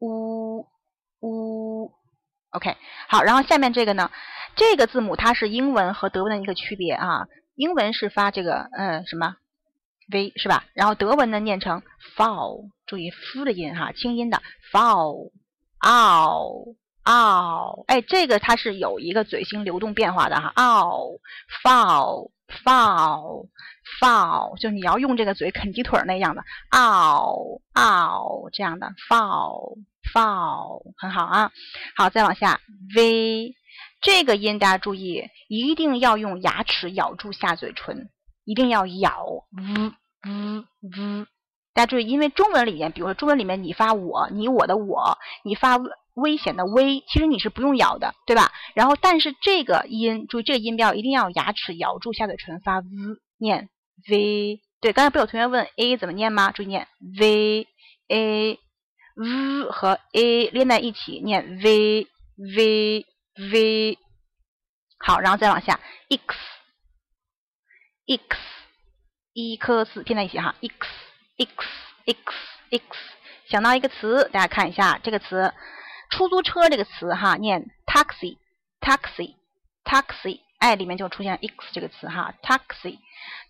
乌乌，OK，好，然后下面这个呢？这个字母它是英文和德文的一个区别啊，英文是发这个呃什么 v 是吧？然后德文呢念成 fall，注意 f 的音哈，清音的 fall，嗷嗷，哎，这个它是有一个嘴型流动变化的哈，嗷 fall fall fall，就你要用这个嘴啃鸡腿那样的嗷嗷这样的 fall fall，很好啊，好，再往下 v。这个音大家注意，一定要用牙齿咬住下嘴唇，一定要咬，呜呜呜。大家注意，因为中文里面，比如说中文里面，你发我，你我的我，你发危险的危，其实你是不用咬的，对吧？然后，但是这个音，注意这个音标一定要牙齿咬住下嘴唇发 v，念 v。对，刚才不有同学问 a 怎么念吗？注意念 v a v 和 a 连在一起念 v v。v 好，然后再往下，x x 一颗四拼在一起哈，x x x x 想到一个词，大家看一下这个词，出租车这个词哈，念 taxi taxi taxi，哎，里面就出现 x 这个词哈，taxi，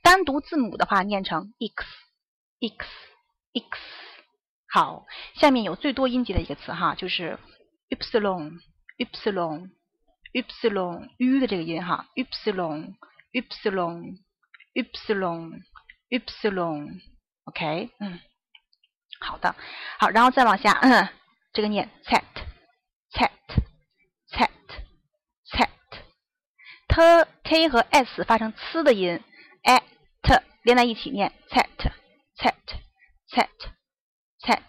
单独字母的话念成 x x x，好，下面有最多音节的一个词哈，就是 epsilon epsilon epsilon u 的这个音哈，epsilon epsilon epsilon epsilon，OK，嗯，好的，好，然后再往下，嗯，[clears throat] 这个念 set set set set，t k 和 s 发成呲的音，at 连在一起念 set set set set。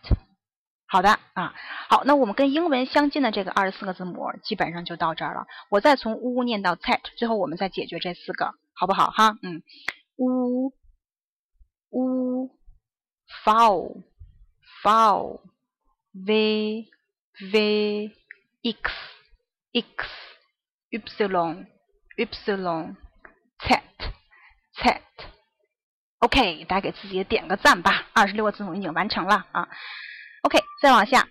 好的啊，好，那我们跟英文相近的这个二十四个字母基本上就到这儿了。我再从呜念到 t，最后我们再解决这四个，好不好哈？嗯，呜呜，foul foul v v x x epsilon epsilon t t OK，大家给自己点个赞吧。二十六个字母已经完成了啊。OK，再往下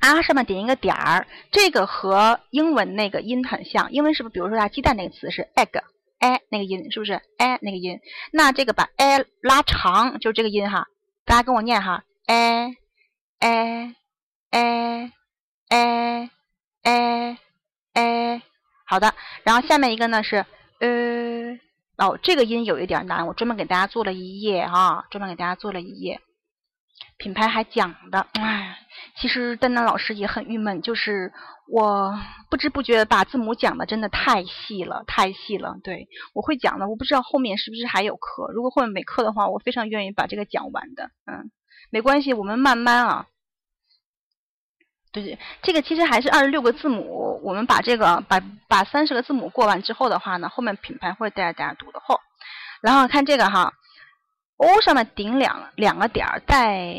啊，上面点一个点儿，这个和英文那个音很像。英文是不是？比如说啊，鸡蛋那个词是 egg，哎，那个音是不是？哎，那个音。那这个把哎拉长，就这个音哈。大家跟我念哈，哎哎哎哎哎哎。好的，然后下面一个呢是呃，哦，这个音有一点难，我专门给大家做了一页哈，专门给大家做了一页。品牌还讲的，哎，其实丹丹老师也很郁闷，就是我不知不觉把字母讲的真的太细了，太细了。对我会讲的，我不知道后面是不是还有课。如果后面没课的话，我非常愿意把这个讲完的。嗯，没关系，我们慢慢啊。对对，这个其实还是二十六个字母，我们把这个把把三十个字母过完之后的话呢，后面品牌会带着大家读的后。然后看这个哈。O 上面顶两两个点儿，戴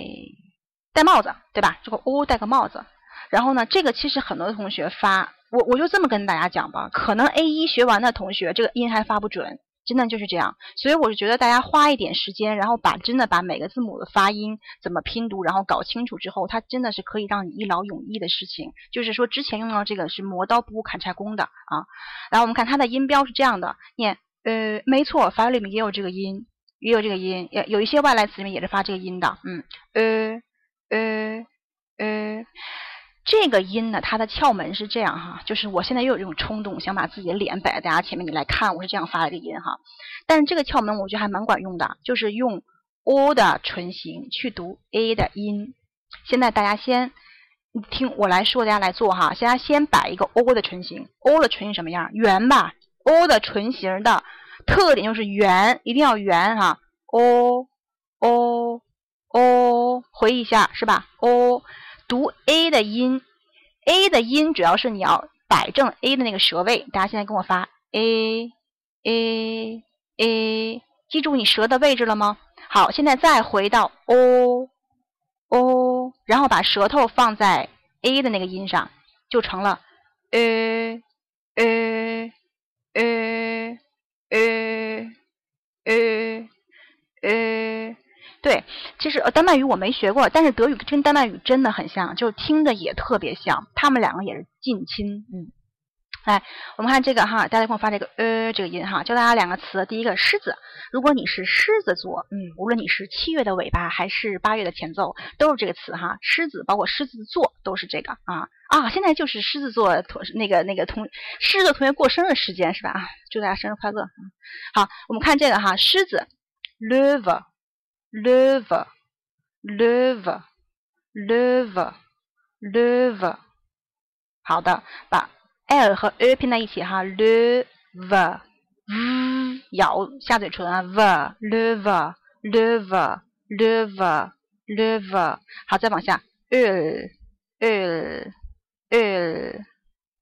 戴帽子，对吧？这个 o 戴个帽子。然后呢，这个其实很多同学发，我我就这么跟大家讲吧。可能 A 一学完的同学，这个音还发不准，真的就是这样。所以我是觉得大家花一点时间，然后把真的把每个字母的发音怎么拼读，然后搞清楚之后，它真的是可以让你一劳永逸的事情。就是说之前用到这个是磨刀不误砍柴工的啊。然后我们看它的音标是这样的，念呃，没错，法语里面也有这个音。也有这个音，也有一些外来词里面也是发这个音的，嗯，呃，呃，呃，这个音呢，它的窍门是这样哈，就是我现在又有这种冲动，想把自己的脸摆在大家前面，你来看，我是这样发的这个音哈。但是这个窍门我觉得还蛮管用的，就是用 o 的唇形去读 a 的音。现在大家先听我来说，大家来做哈。现在先摆一个 o 的唇形，o 的唇形什么样？圆吧，o 的唇形的。特点就是圆，一定要圆哈。哦哦哦回忆一下是吧哦读 a 的音，a 的音主要是你要摆正 a 的那个舌位。大家现在跟我发 a a a，记住你舌的位置了吗？好，现在再回到 o o，然后把舌头放在 a 的那个音上，就成了 a a a 呃，呃，呃。对，其实呃丹麦语我没学过，但是德语跟丹麦语真的很像，就听着也特别像，他们两个也是近亲。嗯，来，我们看这个哈，大家给我发这个呃这个音哈，教大家两个词，第一个狮子，如果你是狮子座，嗯，无论你是七月的尾巴还是八月的前奏，都是这个词哈，狮子，包括狮子座都是这个啊啊，现在就是狮子座同那个那个同狮子同学过生日时间是吧？啊，祝大家生日快乐。好，我们看这个哈，狮子，löwe。löwe, löwe, löwe, löwe。好的，把 l 和 e 拼在一起哈，löwe，咬下嘴唇啊 löwe。好，再往下，öl, öl, öl,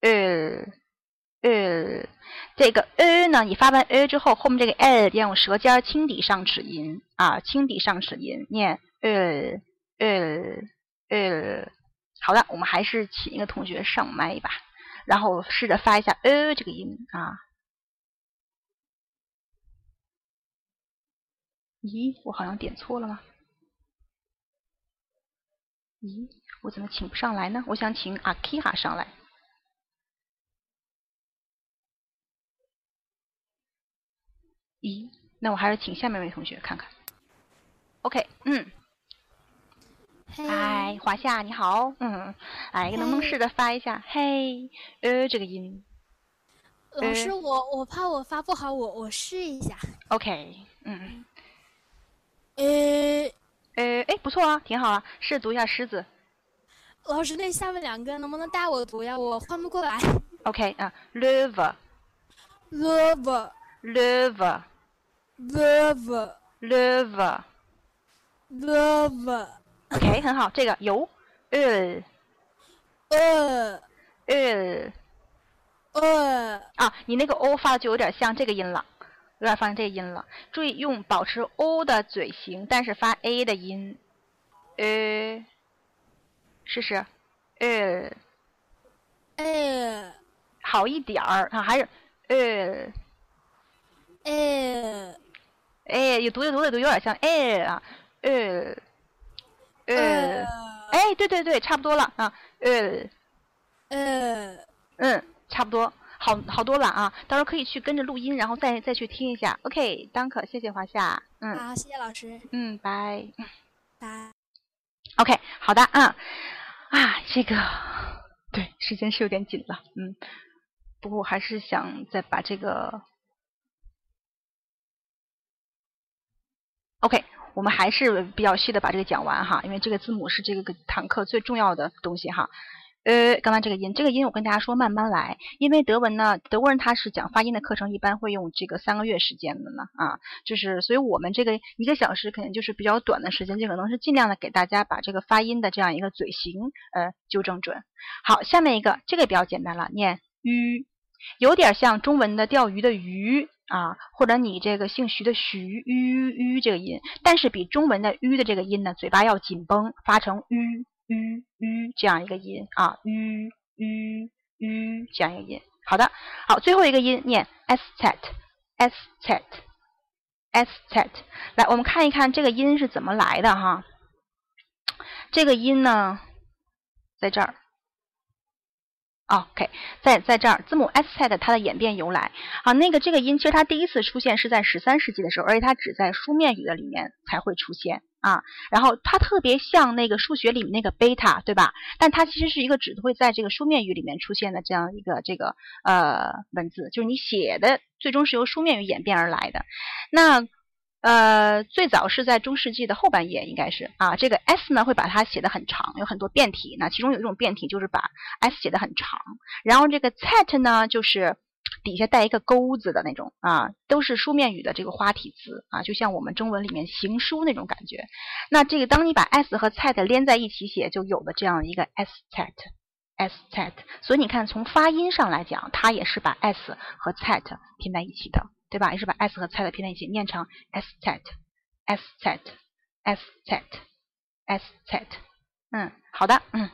öl, öl。这个 a 呢，你发完 a 之后，后面这个 l 要用舌尖轻抵上齿龈啊，轻抵上齿龈，念 l l l。好的，我们还是请一个同学上麦吧，然后试着发一下呃这个音啊。咦，我好像点错了吗？咦，我怎么请不上来呢？我想请阿 k i a 上来。咦，那我还是请下面位同学看看。OK，嗯，嗨，华夏你好，嗯，哎，能不能试着发一下嘿呃这个音？老师，我我怕我发不好，我我试一下。OK，嗯，呃。呃，哎，不错啊，挺好啊，试读一下狮子。老师，那下面两个能不能带我读呀？我换不过来。OK 啊 love OK，[laughs] 很好，这个有呃呃呃呃啊，你那个 o 发的就有点像这个音了，有点像这个音了。注意用保持 o 的嘴型，但是发 a 的音，呃，试试，呃，呃好一点儿啊，还是呃，呃哎，有读的读的读有点像哎啊，呃，呃，哎，对对对，差不多了啊，呃，呃嗯，差不多，好好多了啊，到时候可以去跟着录音，然后再再去听一下。OK，Dank，谢谢华夏，嗯好，谢谢老师，嗯，拜。拜。OK，好的，嗯，啊，这个对时间是有点紧了，嗯，不过我还是想再把这个 OK，我们还是比较细的把这个讲完哈，因为这个字母是这个堂课最重要的东西哈。呃，刚刚这个音，这个音我跟大家说慢慢来，因为德文呢，德国人他是讲发音的课程，一般会用这个三个月时间的呢啊，就是所以我们这个一个小时肯定就是比较短的时间，就可能是尽量的给大家把这个发音的这样一个嘴型呃纠正准。好，下面一个这个比较简单了，念鱼，有点像中文的钓鱼的鱼啊，或者你这个姓徐的徐吁吁这个音，但是比中文的吁的这个音呢，嘴巴要紧绷，发成吁吁吁这样一个音啊，吁吁吁这样一个音。好的，好，最后一个音念 s t s t s t 来，我们看一看这个音是怎么来的哈。这个音呢，在这儿。OK，在在这儿，字母 s t 它的演变由来啊，那个这个音其实它第一次出现是在十三世纪的时候，而且它只在书面语的里面才会出现啊。然后它特别像那个数学里面那个贝塔，对吧？但它其实是一个只会在这个书面语里面出现的这样一个这个呃文字，就是你写的最终是由书面语演变而来的。那呃，最早是在中世纪的后半叶，应该是啊，这个 s 呢会把它写的很长，有很多变体。那其中有一种变体就是把 s 写的很长，然后这个 z 呢就是底下带一个钩子的那种啊，都是书面语的这个花体字啊，就像我们中文里面行书那种感觉。那这个当你把 s 和 set 连在一起写，就有了这样一个 s set s set。所以你看，从发音上来讲，它也是把 s 和 set 拼在一起的，对吧？也是把 s 和 set 拼在一起，念成 s set s set s set s set。嗯，好的，嗯。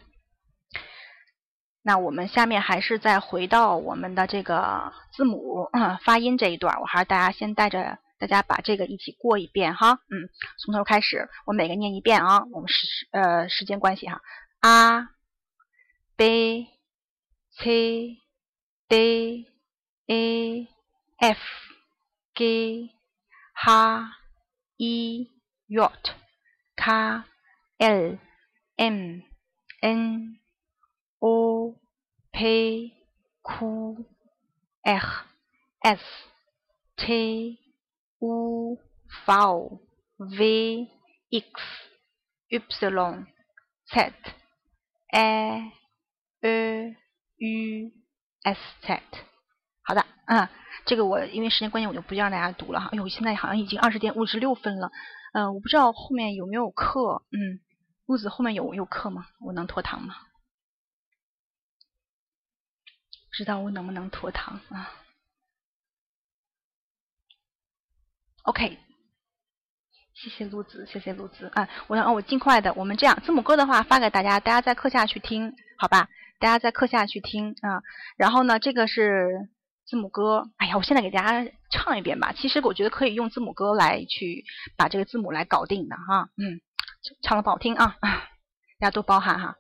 那我们下面还是再回到我们的这个字母发音这一段，我还是大家先带着大家把这个一起过一遍哈，嗯，从头开始，我每个念一遍啊，我们时呃时间关系哈，a，b，c，d，a，f g h i j k l m n o p q r s t u v w x y z e ö u s z。好的，嗯，这个我因为时间关系，我就不让大家读了哈。哎呦，现在好像已经二十点五十六分了，嗯，我不知道后面有没有课，嗯，路子后面有有课吗？我能拖堂吗？不知道我能不能拖堂啊？OK，谢谢陆子，谢谢陆子啊！我让我尽快的，我们这样字母歌的话发给大家，大家在课下去听，好吧？大家在课下去听啊。然后呢，这个是字母歌。哎呀，我现在给大家唱一遍吧。其实我觉得可以用字母歌来去把这个字母来搞定的哈。嗯，唱的不好听啊，大家多包涵哈。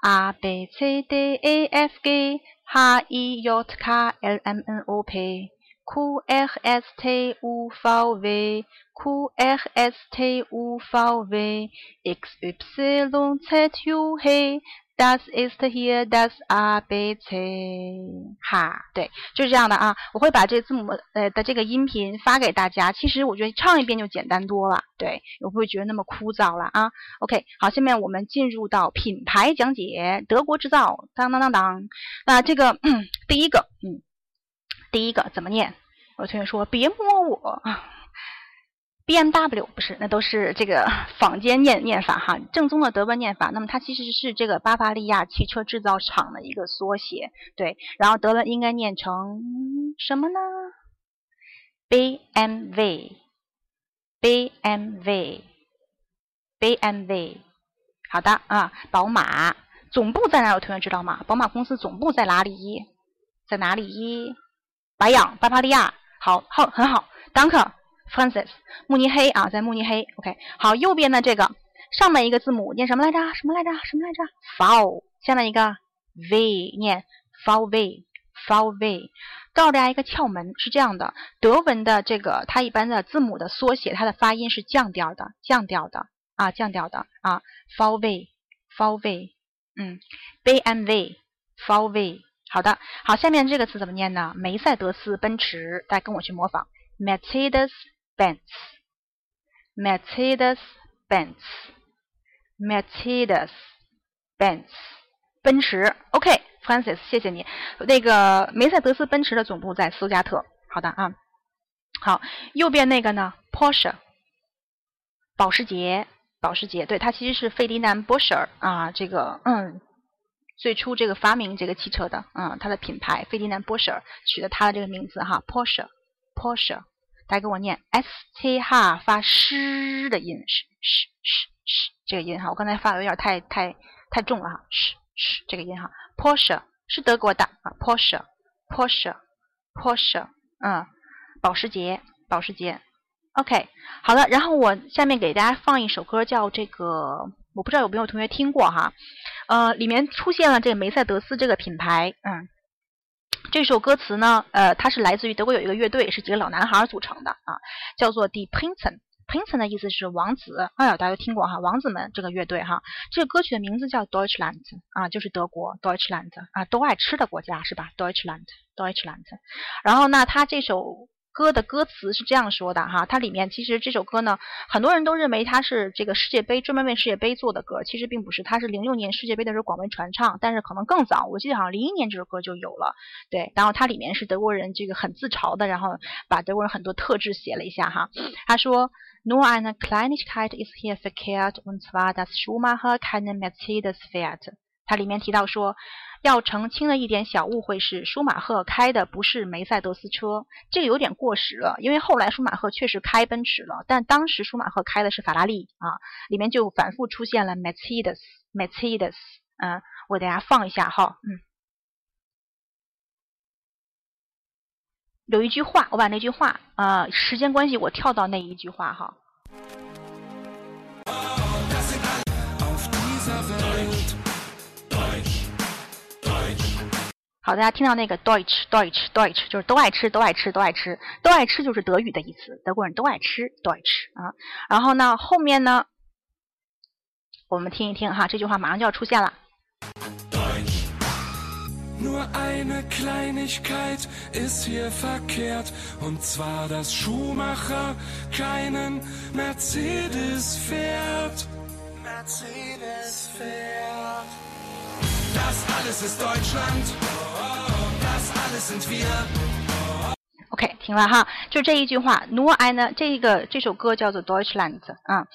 A B C D E F G H I J K L M N O P Q R S T U V W Q R S T U V W X Y Z U H Das ist here? das A B C 哈，对，就是这样的啊。我会把这字母呃的这个音频发给大家。其实我觉得唱一遍就简单多了，对，我不会觉得那么枯燥了啊。OK，好，下面我们进入到品牌讲解，德国制造，当当当当。那这个嗯，第一个，嗯，第一个怎么念？我同学说别摸我。B M W 不是，那都是这个 [laughs] 坊间念念法哈，正宗的德文念法。那么它其实是这个巴伐利亚汽车制造厂的一个缩写，对。然后德文应该念成什么呢？B M W，B M W，B M W。好的啊，宝马总部在哪？有同学知道吗？宝马公司总部在哪里？在哪里？白羊，巴伐利亚。好，好，很好，Danke。Francis，慕尼黑啊，在慕尼黑。OK，好，右边的这个上面一个字母念什么来着？什么来着？什么来着？Four，下面一个 V 念 F V，F V。告诉大家一个窍门是这样的，德文的这个它一般的字母的缩写，它的发音是降调的，降调的啊，降调的啊，F V，F V，嗯，B M V，F V。好的，好，下面这个词怎么念呢？梅赛德斯奔驰，大家跟我去模仿，Mercedes。Benz, Mercedes Benz, Mercedes Benz，奔驰。OK，Francis，谢谢你。那个梅赛德斯奔驰的总部在斯加特。好的啊，好，右边那个呢？Porsche，保时捷，保时捷。对，它其实是费迪南·波舍尔啊，这个嗯，最初这个发明这个汽车的，嗯，它的品牌费迪南·波舍尔取的它的这个名字哈，Porsche，Porsche。大家跟我念 s t 哈发诗的音，诗诗诗诗这个音哈，我刚才发的有点太太太重了哈，诗诗这个音哈，Porsche 是德国的啊，Porsche Porsche Porsche，嗯，保时捷保时捷，OK，好了，然后我下面给大家放一首歌，叫这个，我不知道有没有同学听过哈，呃，里面出现了这个梅赛德斯这个品牌，嗯。这首歌词呢，呃，它是来自于德国有一个乐队，是几个老男孩组成的啊，叫做 Die Prinzen。Prinzen 的意思是王子，哎呀，大家都听过哈，王子们这个乐队哈。这个歌曲的名字叫 Deutschland 啊，就是德国 Deutschland 啊，都爱吃的国家是吧？Deutschland，Deutschland。然后呢，他这首歌的歌词是这样说的哈，它里面其实这首歌呢，很多人都认为它是这个世界杯专门为世界杯做的歌，其实并不是，它是零六年世界杯的时候广为传唱，但是可能更早，我记得好像零一年这首歌就有了，对，然后它里面是德国人这个很自嘲的，然后把德国人很多特质写了一下哈，他说。Nur eine Kleinigkeit ist hier verkehrt, und zwar, dass Schumacher keinen Mercedes fährt. 它里面提到说，要澄清的一点小误会是，舒马赫开的不是梅赛德斯车，这个有点过时了，因为后来舒马赫确实开奔驰了，但当时舒马赫开的是法拉利啊，里面就反复出现了 Mercedes，Mercedes，嗯，我给大家放一下哈，嗯，有一句话，我把那句话啊，时间关系我跳到那一句话哈。好，大家听到那个 deutsch，deutsch，deutsch，就是都爱吃，都爱吃，都爱吃，都爱吃，就是德语的意思，德国人都爱吃，都爱吃啊。然后呢，后面呢，我们听一听哈，这句话马上就要出现了。OK，听了哈，就这一句话。Nur eine 这个这首歌叫做 Deutschland 啊，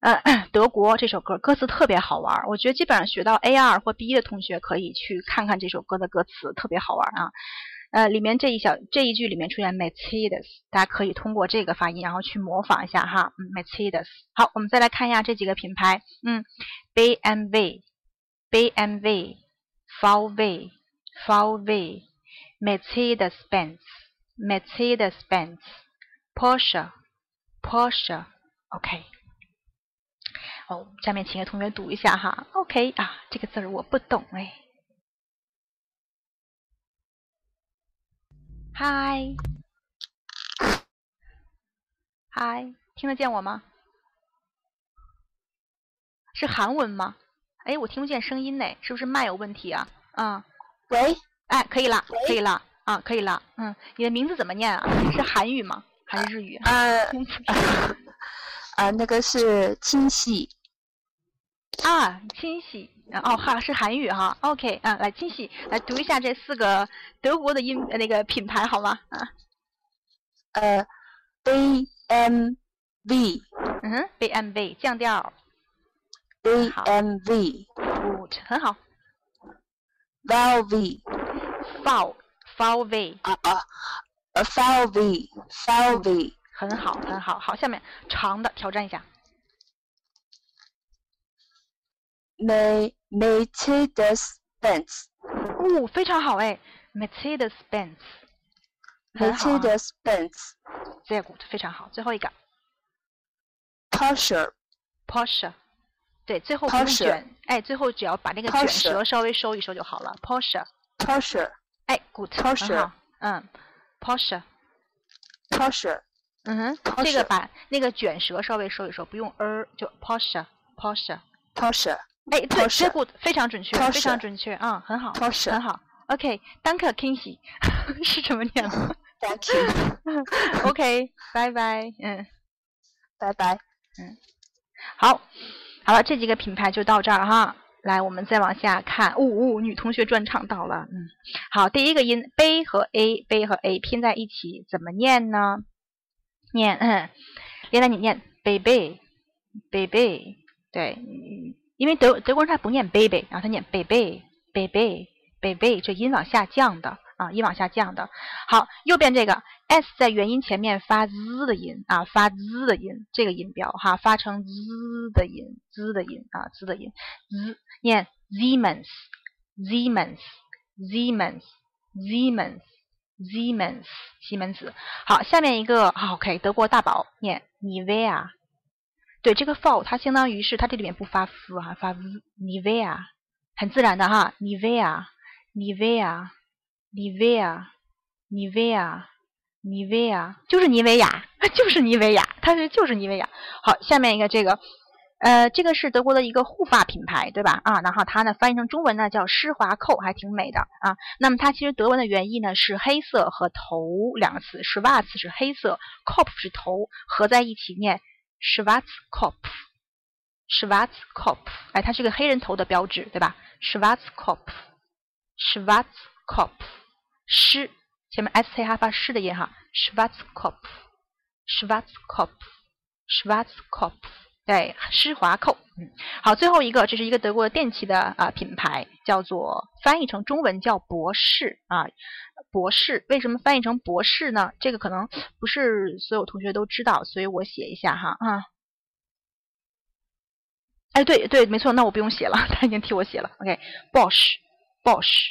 呃，德国这首歌歌词特别好玩。我觉得基本上学到 A 二或 B 一的同学可以去看看这首歌的歌词，特别好玩啊。呃，里面这一小这一句里面出现 Mercedes，大家可以通过这个发音，然后去模仿一下哈。嗯，Mercedes。好，我们再来看一下这几个品牌。嗯 bmv，BMW，BMW，VW，VW。Mercedes-Benz, Mercedes-Benz, Porsche, Porsche, OK。哦，下面请个同学读一下哈。OK 啊，这个字儿我不懂哎。嗨，嗨，听得见我吗？是韩文吗？哎，我听不见声音呢，是不是麦有问题啊？啊，喂。哎，可以了，可以了，啊，可以了，嗯，你的名字怎么念啊？是韩语吗？还是日语？呃，呃，那个是清晰。啊，清晰，哦哈，是韩语哈。OK，啊，来清晰，来读一下这四个德国的音那个品牌好吗？啊，呃，B M V 嗯哼，B M V 降调。BMW，Good，很好。Valve，Valve，啊啊，Valve，Valve，很好，很好，好，下面长的挑战一下。Mercedes-Benz，哦，非常好哎，Mercedes-Benz，Mercedes-Benz，very good，非常好，最后一个。Porsche，Porsche。对最后不用卷哎最后只要把那个卷舌稍微收一收就好了 porsche porsche 哎 good 很好嗯 porsche porsche 嗯哼这个把那个卷舌稍微收一收不用 er 就 porsche porsche porsche 哎对持 good 非常准确非常准确啊很好很好 ok 单颗 kinsey 是这么念吗 thank you ok 拜拜嗯拜拜嗯好好了，这几个品牌就到这儿哈。来，我们再往下看。呜呜，女同学专场到了。嗯，好，第一个音 b 和 a b 和 a 拼在一起怎么念呢？念，嗯，连来你念 baby baby。对，因为德德国人他不念 baby，然后他念 baby baby baby，这音往下降的。啊，一往下降的。好，右边这个 s 在元音前面发 z 的音啊，发 z 的音，这个音标哈，发成 z 的音，z 的音啊，z 的音，z 念 Siemens，Siemens，Siemens，Siemens，西门子。好，下面一个，OK，德国大宝念 Nivea，对，这个 f 它相当于是它这里面不发 f 啊，发 z，Nivea，很自然的哈，Nivea，Nivea。妮维雅，妮维雅，妮维雅，就是妮维雅，[laughs] 就是妮维雅，它是就是妮维雅。好，下面一个这个呃，这个是德国的一个护发品牌，对吧？啊，然后它呢翻译成中文呢叫施华蔻，还挺美的啊。那么它其实德文的原意呢是黑色和头两个词，Schwarz 是黑色 k o p 是头，合在一起念 Schwarzkopf，Schwarzkopf，哎，它是个黑人头的标志，对吧？Schwarzkopf，Schwarzkopf，施前面 s c 还发施的音哈，Schwartzkopf，Schwartzkopf，Schwartzkopf，。对，施华蔻，嗯，好，最后一个，这是一个德国电器的啊品牌，叫做翻译成中文叫博士啊，博士，为什么翻译成博士呢？这个可能不是所有同学都知道，所以我写一下哈啊，哎，对对，没错，那我不用写了，他已经替我写了 OK，BOSH，BOSH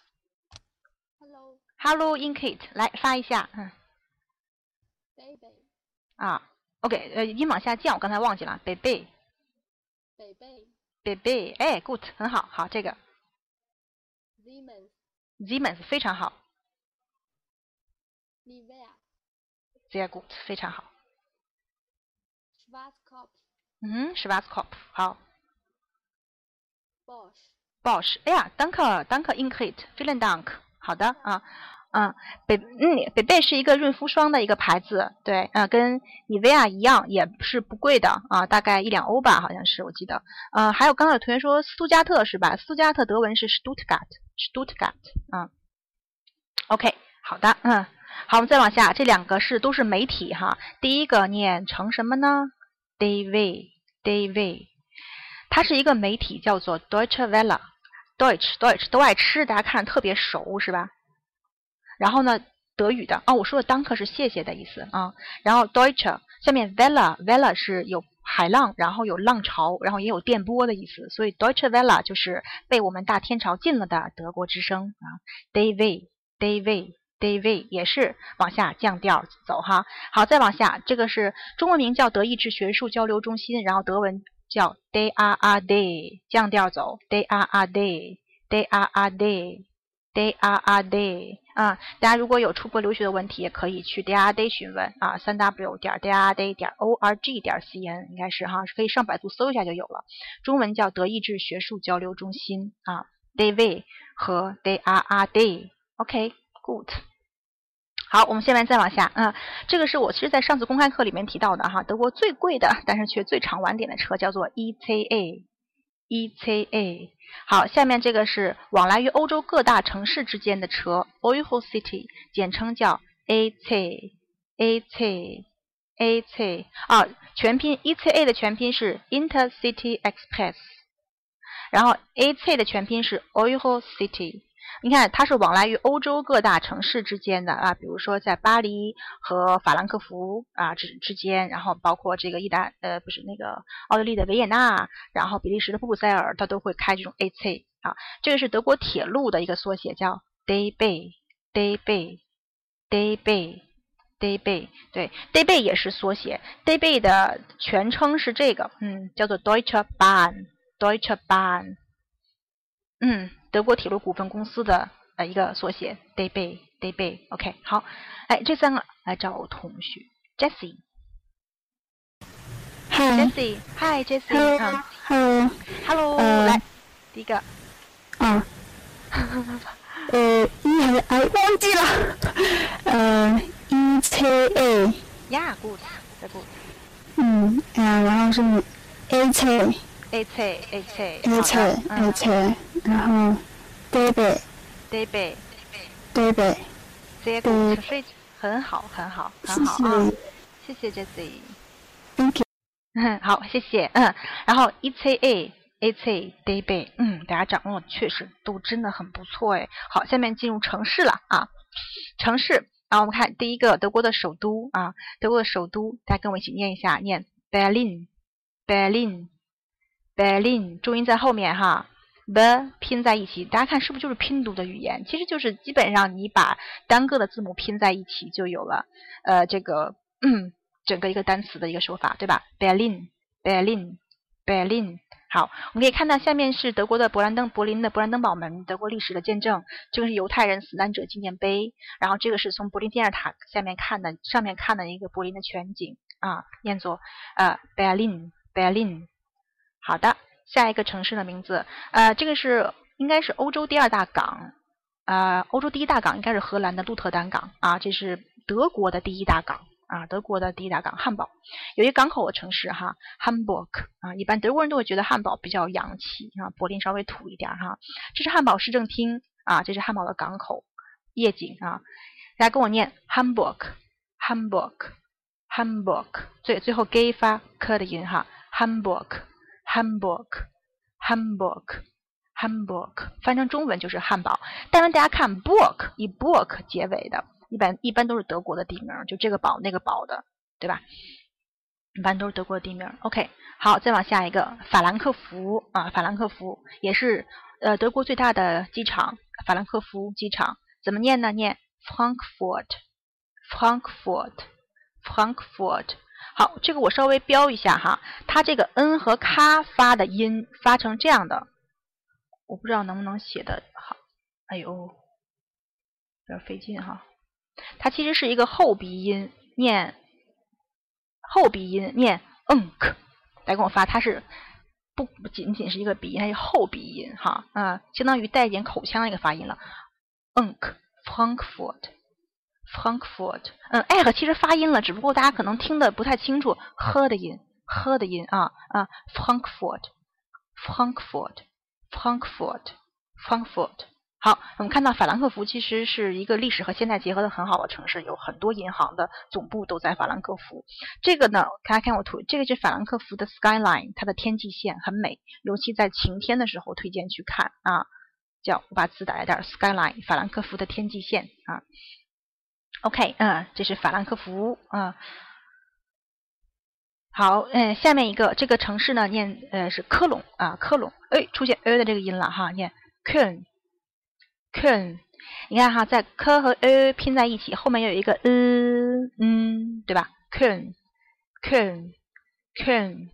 Inkit，Hello，Hello，Inkit，来发一下，嗯，baby，啊。OK，呃，音往下降，我刚才忘记了，baby，baby，baby，哎，good，很好，好，这个，Siemens，Siemens 非常好，Nivea，very good，非常好，Schwarzkopf，嗯，Schwarzkopf，好，Bosch，Bosch，哎呀，Danke，Danke，Inkit，vielen Dank，好的啊。嗯，北嗯北贝是一个润肤霜的一个牌子，对，啊，跟妮维雅一样，也是不贵的啊，大概一两欧吧，好像是我记得。呃，还有刚刚有同学说斯图加特是吧？斯图加特德文是 Stuttgart，Stuttgart，嗯，OK，好的，嗯，好，我们再往下，这两个是都是媒体哈。第一个念成什么呢？David，David，它是一个媒体，叫做 Deutsche Welle，Deutsch，Deutsch 都爱吃，大家看着特别熟是吧？然后呢，德语的啊，我说的 Danke 是谢谢的意思啊。然后 Deutsche 下面 Welle，Welle 是有海浪，然后有浪潮，然后也有电波的意思，所以 Deutsche Welle 就是被我们大天朝禁了的德国之声啊。David，David，David 也是往下降调走哈。好，再往下，这个是中文名叫德意志学术交流中心，然后德文叫 DAAD，降调走 DAAD，DAAD。Day R R Day 啊，大家如果有出国留学的问题，也可以去 Day R Day 询问啊，三 W 点 Day R Day 点 O R G 点 C N 应该是哈，可以上百度搜一下就有了。中文叫德意志学术交流中心啊，Day 和 Day R R Day，OK，Good。好，我们下面再往下啊，这个是我其实在上次公开课里面提到的哈，德国最贵的，但是却最长晚点的车叫做 E E C A，。好，下面这个是往来于欧洲各大城市之间的车，Oyho City，简称叫 AC，AC，AC 啊，全拼 ECA 的全拼是 Intercity Express，然后 AC 的全拼是 Oyho City。你看，它是往来于欧洲各大城市之间的啊，比如说在巴黎和法兰克福啊之之间，然后包括这个意大呃不是那个奥地利的维也纳，然后比利时的布鲁塞尔，它都会开这种 AC 啊。这个是德国铁路的一个缩写，叫 DB，DB，DB，DB，对，DB a 也是缩写，DB a 的全称是这个，嗯，叫做 Deutsche Bahn，Deutsche Bahn，嗯。德国铁路股份公司的呃一个缩写，DB DB，OK，好，哎，这三个来找同学，Jessie，Hi，Jessie，Hi，Jessie，啊，Hello，Hello，来，第一个，啊，呃，一还是哎忘记了，呃，E C A，Yeah，Good，Good，嗯，啊，然后是 A C。A 车 A 车 A 车 A 车，然后 David，David，David，这个非很好很好很好啊！谢谢 Jessie，Thank you，嗯，[laughs] 好，谢谢，嗯，然后 E 车 A A 车 David，嗯，大家掌握确实都真的很不错哎。好，下面进入城市了啊，城市啊，我们看第一个德国的首都啊，德国的首都，大家跟我一起念一下，念 Berlin，Berlin。Berlin，Berlin，重音在后面哈，the 拼在一起，大家看是不是就是拼读的语言？其实就是基本上你把单个的字母拼在一起，就有了呃这个嗯整个一个单词的一个说法，对吧？Berlin，Berlin，Berlin。好，我们可以看到下面是德国的勃兰登柏林的勃兰登堡门，德国历史的见证。这个是犹太人死难者纪念碑，然后这个是从柏林电视塔下面看的，上面看的一个柏林的全景啊，念作呃 Berlin，Berlin。好的，下一个城市的名字，呃，这个是应该是欧洲第二大港，呃，欧洲第一大港应该是荷兰的鹿特丹港啊，这是德国的第一大港。啊，德国的第一大港汉堡，有一个港口的城市哈，Hamburg 啊，一般德国人都会觉得汉堡比较洋气啊，柏林稍微土一点哈。这是汉堡市政厅啊，这是汉堡的港口夜景啊，大家跟我念 Hamburg，Hamburg，Hamburg，最最后 g 发 k 的音哈，Hamburg，Hamburg，Hamburg，Hamburg，Hamburg，翻成中文就是汉堡，但是大家看 book 以 book 结尾的。一般一般都是德国的地名，就这个堡那个堡的，对吧？一般都是德国的地名。OK，好，再往下一个法兰克福啊，法兰克福也是呃德国最大的机场，法兰克福机场怎么念呢？念 Frankfurt，Frankfurt，Frankfurt。好，这个我稍微标一下哈，它这个 n 和咔发的音发成这样的，我不知道能不能写的好。哎呦，有点费劲哈。它其实是一个后鼻音，念后鼻音，念嗯克。来跟我发，它是不不仅仅是一个鼻音，它是后鼻音哈啊，相当于带一点口腔的一个发音了。嗯克 Frankfurt，嗯，egg 其实发音了，只不过大家可能听的不太清楚，呵的音，呵的音啊啊，Frankfurt，Frankfurt，Frankfurt，Frankfurt。好，我们看到法兰克福其实是一个历史和现代结合的很好的城市，有很多银行的总部都在法兰克福。这个呢，大家看我图，这个是法兰克福的 skyline，它的天际线很美，尤其在晴天的时候推荐去看啊。叫我把字打在这儿，skyline，法兰克福的天际线啊。OK，嗯，这是法兰克福啊。好，嗯，下面一个这个城市呢，念呃是科隆啊，科隆，哎，出现呃的这个音了哈，念 k e n。k e n 你看哈，在 k 和 a 拼在一起，后面有一个 e，嗯，对吧 k e n k e n k e n。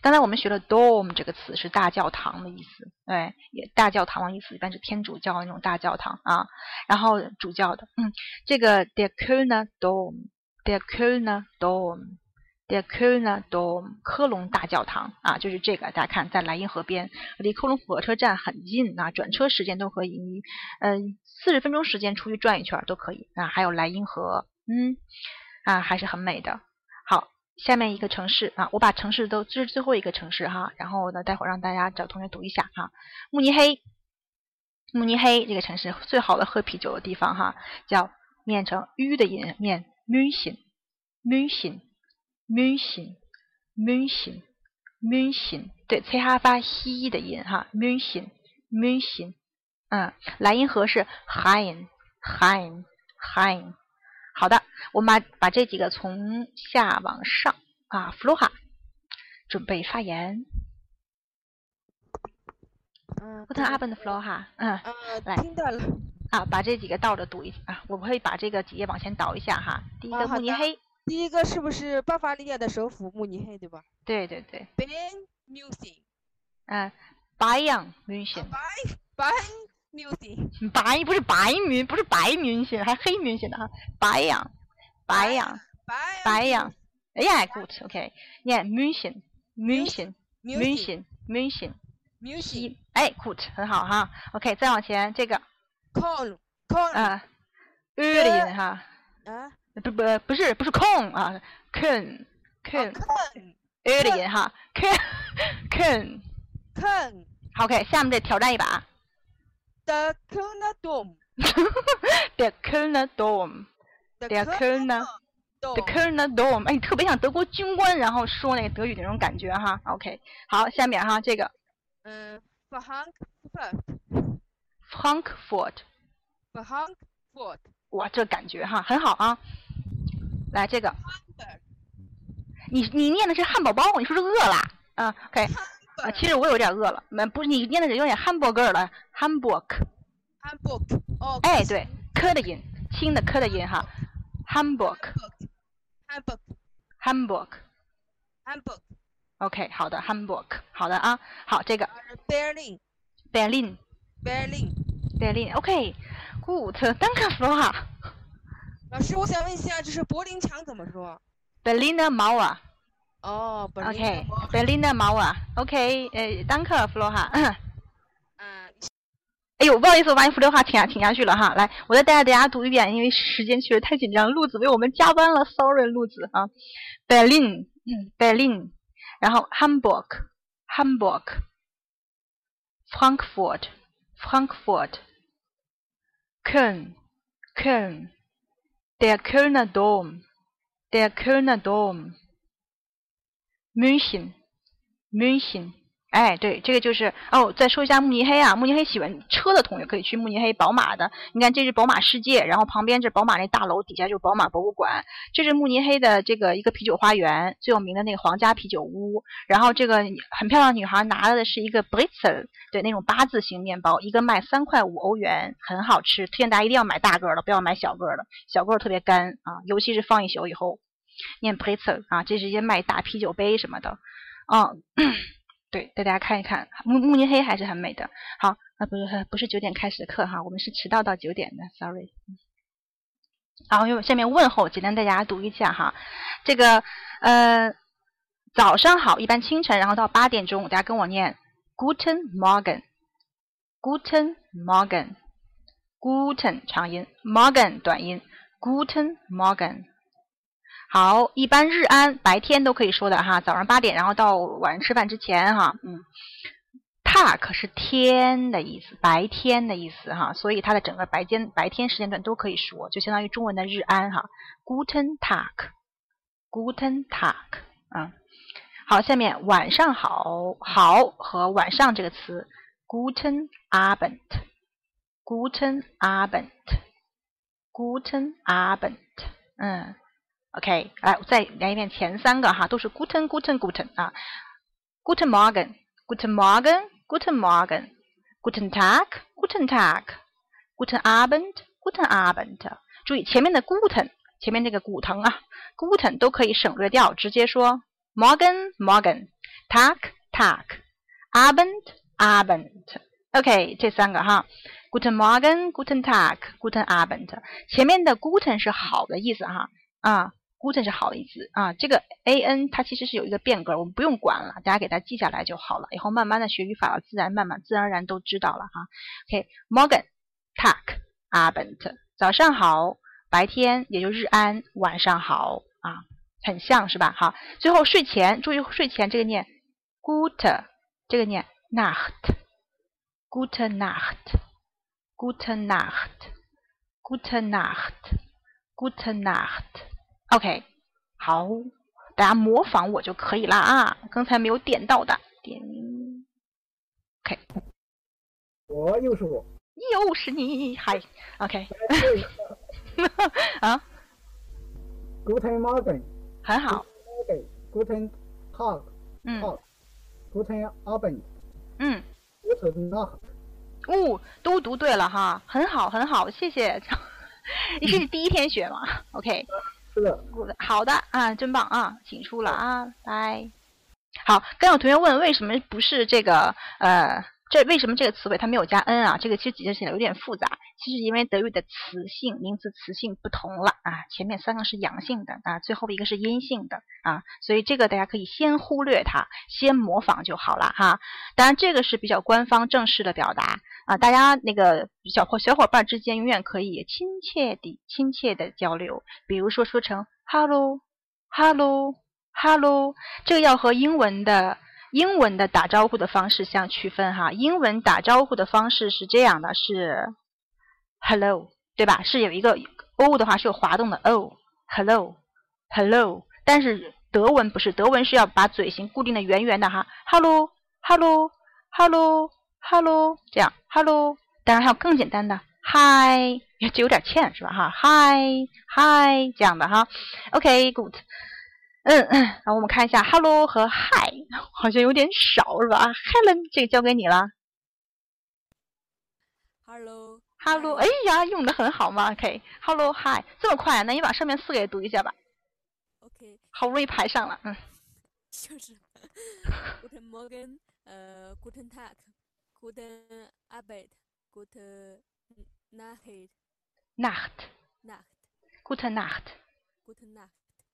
刚才我们学了 dome 这个词是大教堂的意思，对，也大教堂的意思，一般是天主教那种大教堂啊。然后主教的，嗯，这个 der Kölner Dom，der Kölner Dom。Der Kölner Dom，科隆大教堂啊，就是这个。大家看，在莱茵河边，离科隆火车站很近啊，转车时间都可以，嗯四十分钟时间出去转一圈都可以啊。还有莱茵河，嗯啊，还是很美的。下面一个城市啊，我把城市都这是最后一个城市哈，然后呢，待会儿让大家找同学读一下哈。慕尼黑，慕尼黑这个城市最好的喝啤酒的地方哈，叫念成 u 的音，念 München，München。München，München，München，对，c 哈发 he 的音哈，München，München，嗯，莱茵河是 Hein，Hein，Hein。好的，我们把把这几个从下往上啊，f l o h a 准备发言。嗯，Guten Abend, f l o h a 嗯，来，听到了。啊，把这几个倒着读一啊，我会把这个几页往前倒一下哈。第一个慕尼黑。第一个是不是巴伐利亚的首府慕尼黑，对吧？对对对。b e n München。嗯，Bayern München。Bayern München。白不是白云，不是白云星，还黑云星的哈。Bayern，Bayern。Bayern。哎呀，good，OK。念 München，München，München，München。哎，good，很好哈。OK，再往前这个。Köln，Köln。啊音哈。啊。不不不是不是空啊音哈，kun kun kun。OK，下面这挑战一把。The Kölner Dom。The Kölner Dom。The Kölner。The Kölner Dom。哎，你特别像德国军官，然后说那个德语那种感觉哈。OK，好，下面哈这个。嗯，Frankfurt。Frankfurt。Frankfurt。哇，这感觉哈很好啊。来这个，你你念的是汉堡包，你说是饿了啊？OK，啊，其实我有点饿了，没不是你念的有点 hamburger 了，hamburg。Hamburg。哦。哎，对，科的音，轻的科的音哈，hamburg。Hamburg。hamburg。Hamburg。OK，好的，hamburg，好的啊，好这个。Berlin。Berlin。Berlin。Berlin，OK，good，danke Flora。老师，我想问一下，就是柏林墙怎么说 Berliner Mauer。哦，OK，Berliner Mauer，OK，呃，danke Flora。嗯。哎呦，不好意思，我把你福州话听下去了哈。来，我再带着大家读一遍，因为时间确实太紧张。路子为我们加班了，sorry，路子啊。Berlin，嗯，Berlin，然后 Hamburg，Hamburg，Frankfurt，Frankfurt，Köln，Köln，der Kölner Dom，der Kölner München，München，。哎，对，这个就是哦。再说一下慕尼黑啊，慕尼黑喜欢车的同学可以去慕尼黑宝马的。你看，这是宝马世界，然后旁边这宝马那大楼底下就是宝马博物馆。这是慕尼黑的这个一个啤酒花园，最有名的那个皇家啤酒屋。然后这个很漂亮女孩拿的是一个 Brezel，对，那种八字形面包，一个卖三块五欧元，很好吃。推荐大家一定要买大个的，不要买小个的，小个特别干啊，尤其是放一宿以后。念 Brezel 啊，这是一些卖大啤酒杯什么的，哦。[clears throat] 对，带大家看一看慕慕尼黑还是很美的。好，啊不是不是九点开始的课哈，我们是迟到到九点的，sorry。然后用下面问候，简单带大家读一下哈。这个呃早上好，一般清晨，然后到八点钟，大家跟我念 Guten Morgen，Guten Morgen，Guten 长音，Morgen 短音，Guten Morgen。好，一般日安白天都可以说的哈，早上八点，然后到晚上吃饭之前哈，嗯，Tag 是天的意思，白天的意思哈，所以它的整个白间白天时间段都可以说，就相当于中文的日安哈，Guten Tag，Guten Tag，啊，好，下面晚上好，好和晚上这个词，Guten Abend，Guten Abend，Guten Abend，嗯。OK，来再来一遍前三个哈，都是 Guten Guten Guten 啊，Guten Morgen，Guten Morgen，Guten Morgen，Guten Tag，Guten Tag，Guten Abend，Guten Abend。注意前面的 Guten，前面那个骨疼啊，Guten 都可以省略掉，直接说 Morgen Morgen，Tag Tag，Abend Abend。OK，这三个哈，Guten Morgen，Guten Tag，Guten Abend。前面的 Guten 是好的意思哈，啊。Guten 是好的意思啊，这个 a n 它其实是有一个变格，我们不用管了，大家给它记下来就好了。以后慢慢的学语法了，自然慢慢自然而然都知道了哈。OK，Morgen，Tag，Abend，早上好，白天也就日安，晚上好啊，很像是吧？好，最后睡前注意睡前这个念 Gute，这个念 Nacht，Gute Nacht，Gute Nacht，Gute Nacht，Gute Nacht。OK，好，大家模仿我就可以了啊！刚才没有点到的点，OK。我又是我，又是你，嗨，OK。[laughs] 啊 Guten Morgen，很好。Guten Tag，嗯，Guten Abend，嗯，Guten Nacht。哦，都读对了哈，很好，很好，谢谢。你 [laughs] 是第一天学吗？OK。是的，好的啊，真棒啊，请出了啊，拜。好，刚有同学问为什么不是这个呃，这为什么这个词尾它没有加 n 啊？这个其实解释起来有点复杂，其实因为德语的词性名词词性不同了啊，前面三个是阳性的啊，最后一个是阴性的啊，所以这个大家可以先忽略它，先模仿就好了哈。当然这个是比较官方正式的表达。啊，大家那个小伙小伙伴之间永远可以亲切的、亲切的交流。比如说说成 “hello”，“hello”，“hello”，这个要和英文的英文的打招呼的方式相区分哈。英文打招呼的方式是这样的，是 “hello”，对吧？是有一个 “o” 的话是有滑动的 “o”，“hello”，“hello”。但是德文不是，德文是要把嘴型固定的圆圆的哈，“hello”，“hello”，“hello”。Hello，这样，Hello，当然还有更简单的，Hi，这有点欠是吧？哈，Hi，Hi，这样的哈。OK，Good，嗯嗯，然后我们看一下 hello 和 hi，好像有点少是吧？Helen，这个交给你了。Hello。Hello，哎呀，用的很好嘛。OK，Hello hi，这么快啊？那你把上面四个也读一下吧。OK。好不容易排上了，嗯。就是。Guten Morgen，呃，Guten Tag，Guten Abend，Guten Nacht，Nacht，Nacht，Guten。Nacht。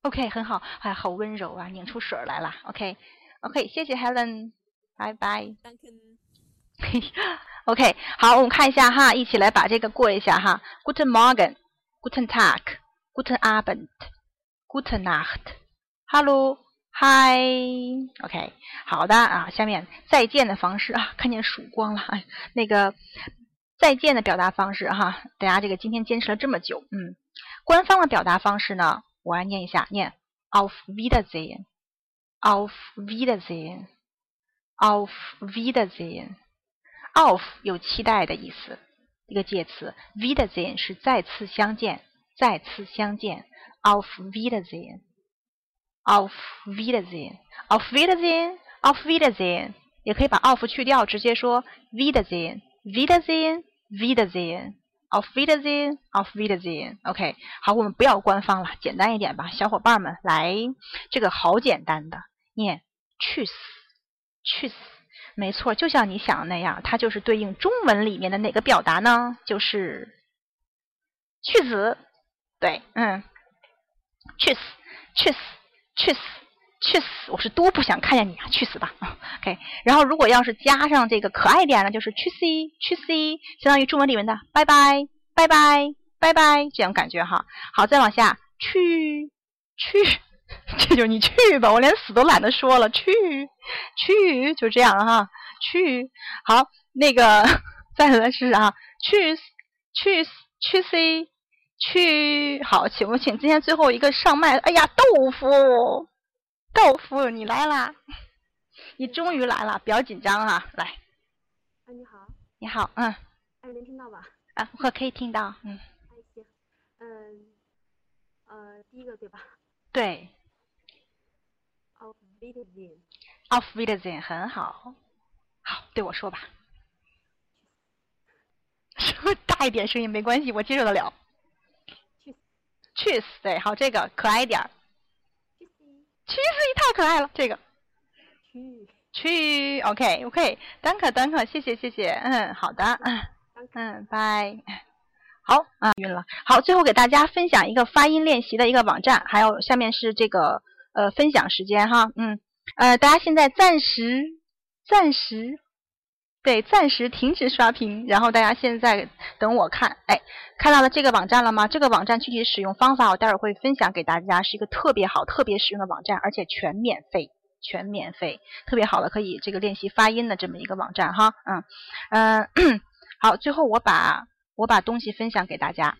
OK，很好，哎，好温柔啊，拧出水来了。OK，OK，谢谢 Helen，拜拜。[laughs] OK，好，我们看一下哈，一起来把这个过一下哈。Guten Morgen，Guten Tag，Guten Abend，Guten Abend，Hallo，Hi，OK，好的啊，下面再见的方式啊，看见曙光了。那个再见的表达方式哈，大家这个今天坚持了这么久，嗯，官方的表达方式呢？我来念一下，念 Auf Wiedersehen，Auf Wiedersehen，Auf Wiedersehen。Auf 有期待的意思，一个介词。Wiedersehen 是再次相见，再次相见。Auf Wiedersehen，Auf Wiedersehen，Auf Wiedersehen，Auf Wiedersehen，也可以把 auf 去掉，直接说 Wiedersehen，Wiedersehen，Wiedersehen。Auf Wiedersehen, auf Wiedersehen. OK，好，我们不要官方了，简单一点吧，小伙伴们来，这个好简单的，念去死，去死，没错，就像你想的那样，它就是对应中文里面的哪个表达呢？就是去死，对，嗯，去死，去死，去死。去死！我是多不想看见你啊！去死吧！[laughs] OK，然后如果要是加上这个可爱点呢，就是去 C 去 C，相当于中文里面的拜拜拜拜拜拜这样感觉哈。好，再往下去去，这就你去吧，我连死都懒得说了，去去就这样哈，去好那个再来试试啊，去去去 C 去好，请不请今天最后一个上麦？哎呀，豆腐。豆腐，你来啦！你终于来了，不要紧张啊，来。哎，你好。你好，嗯。哎，能听到吧？啊，我可以听到，嗯。哎，行，嗯，呃，第一个对吧？对。Auf Wiedersehen。Auf Wiedersehen，很好。好，对我说吧。[laughs] 说大一点声音没关系，我接受得了。去。去死！对，好，这个可爱一点。去死！太可爱了，这个。去去，OK OK，单可单可，谢谢谢谢，嗯，好的，嗯嗯，拜。好啊，晕了。好，最后给大家分享一个发音练习的一个网站，还有下面是这个呃分享时间哈，嗯呃，大家现在暂时暂时对暂时停止刷屏，然后大家现在等我看，哎，看到了这个网站了吗？这个网站具体使用方法我待会儿会分享给大家，是一个特别好、特别实用的网站，而且全免费。全免费，特别好的可以这个练习发音的这么一个网站哈，嗯嗯、[clears throat] 好，最后我把我把东西分享给大家，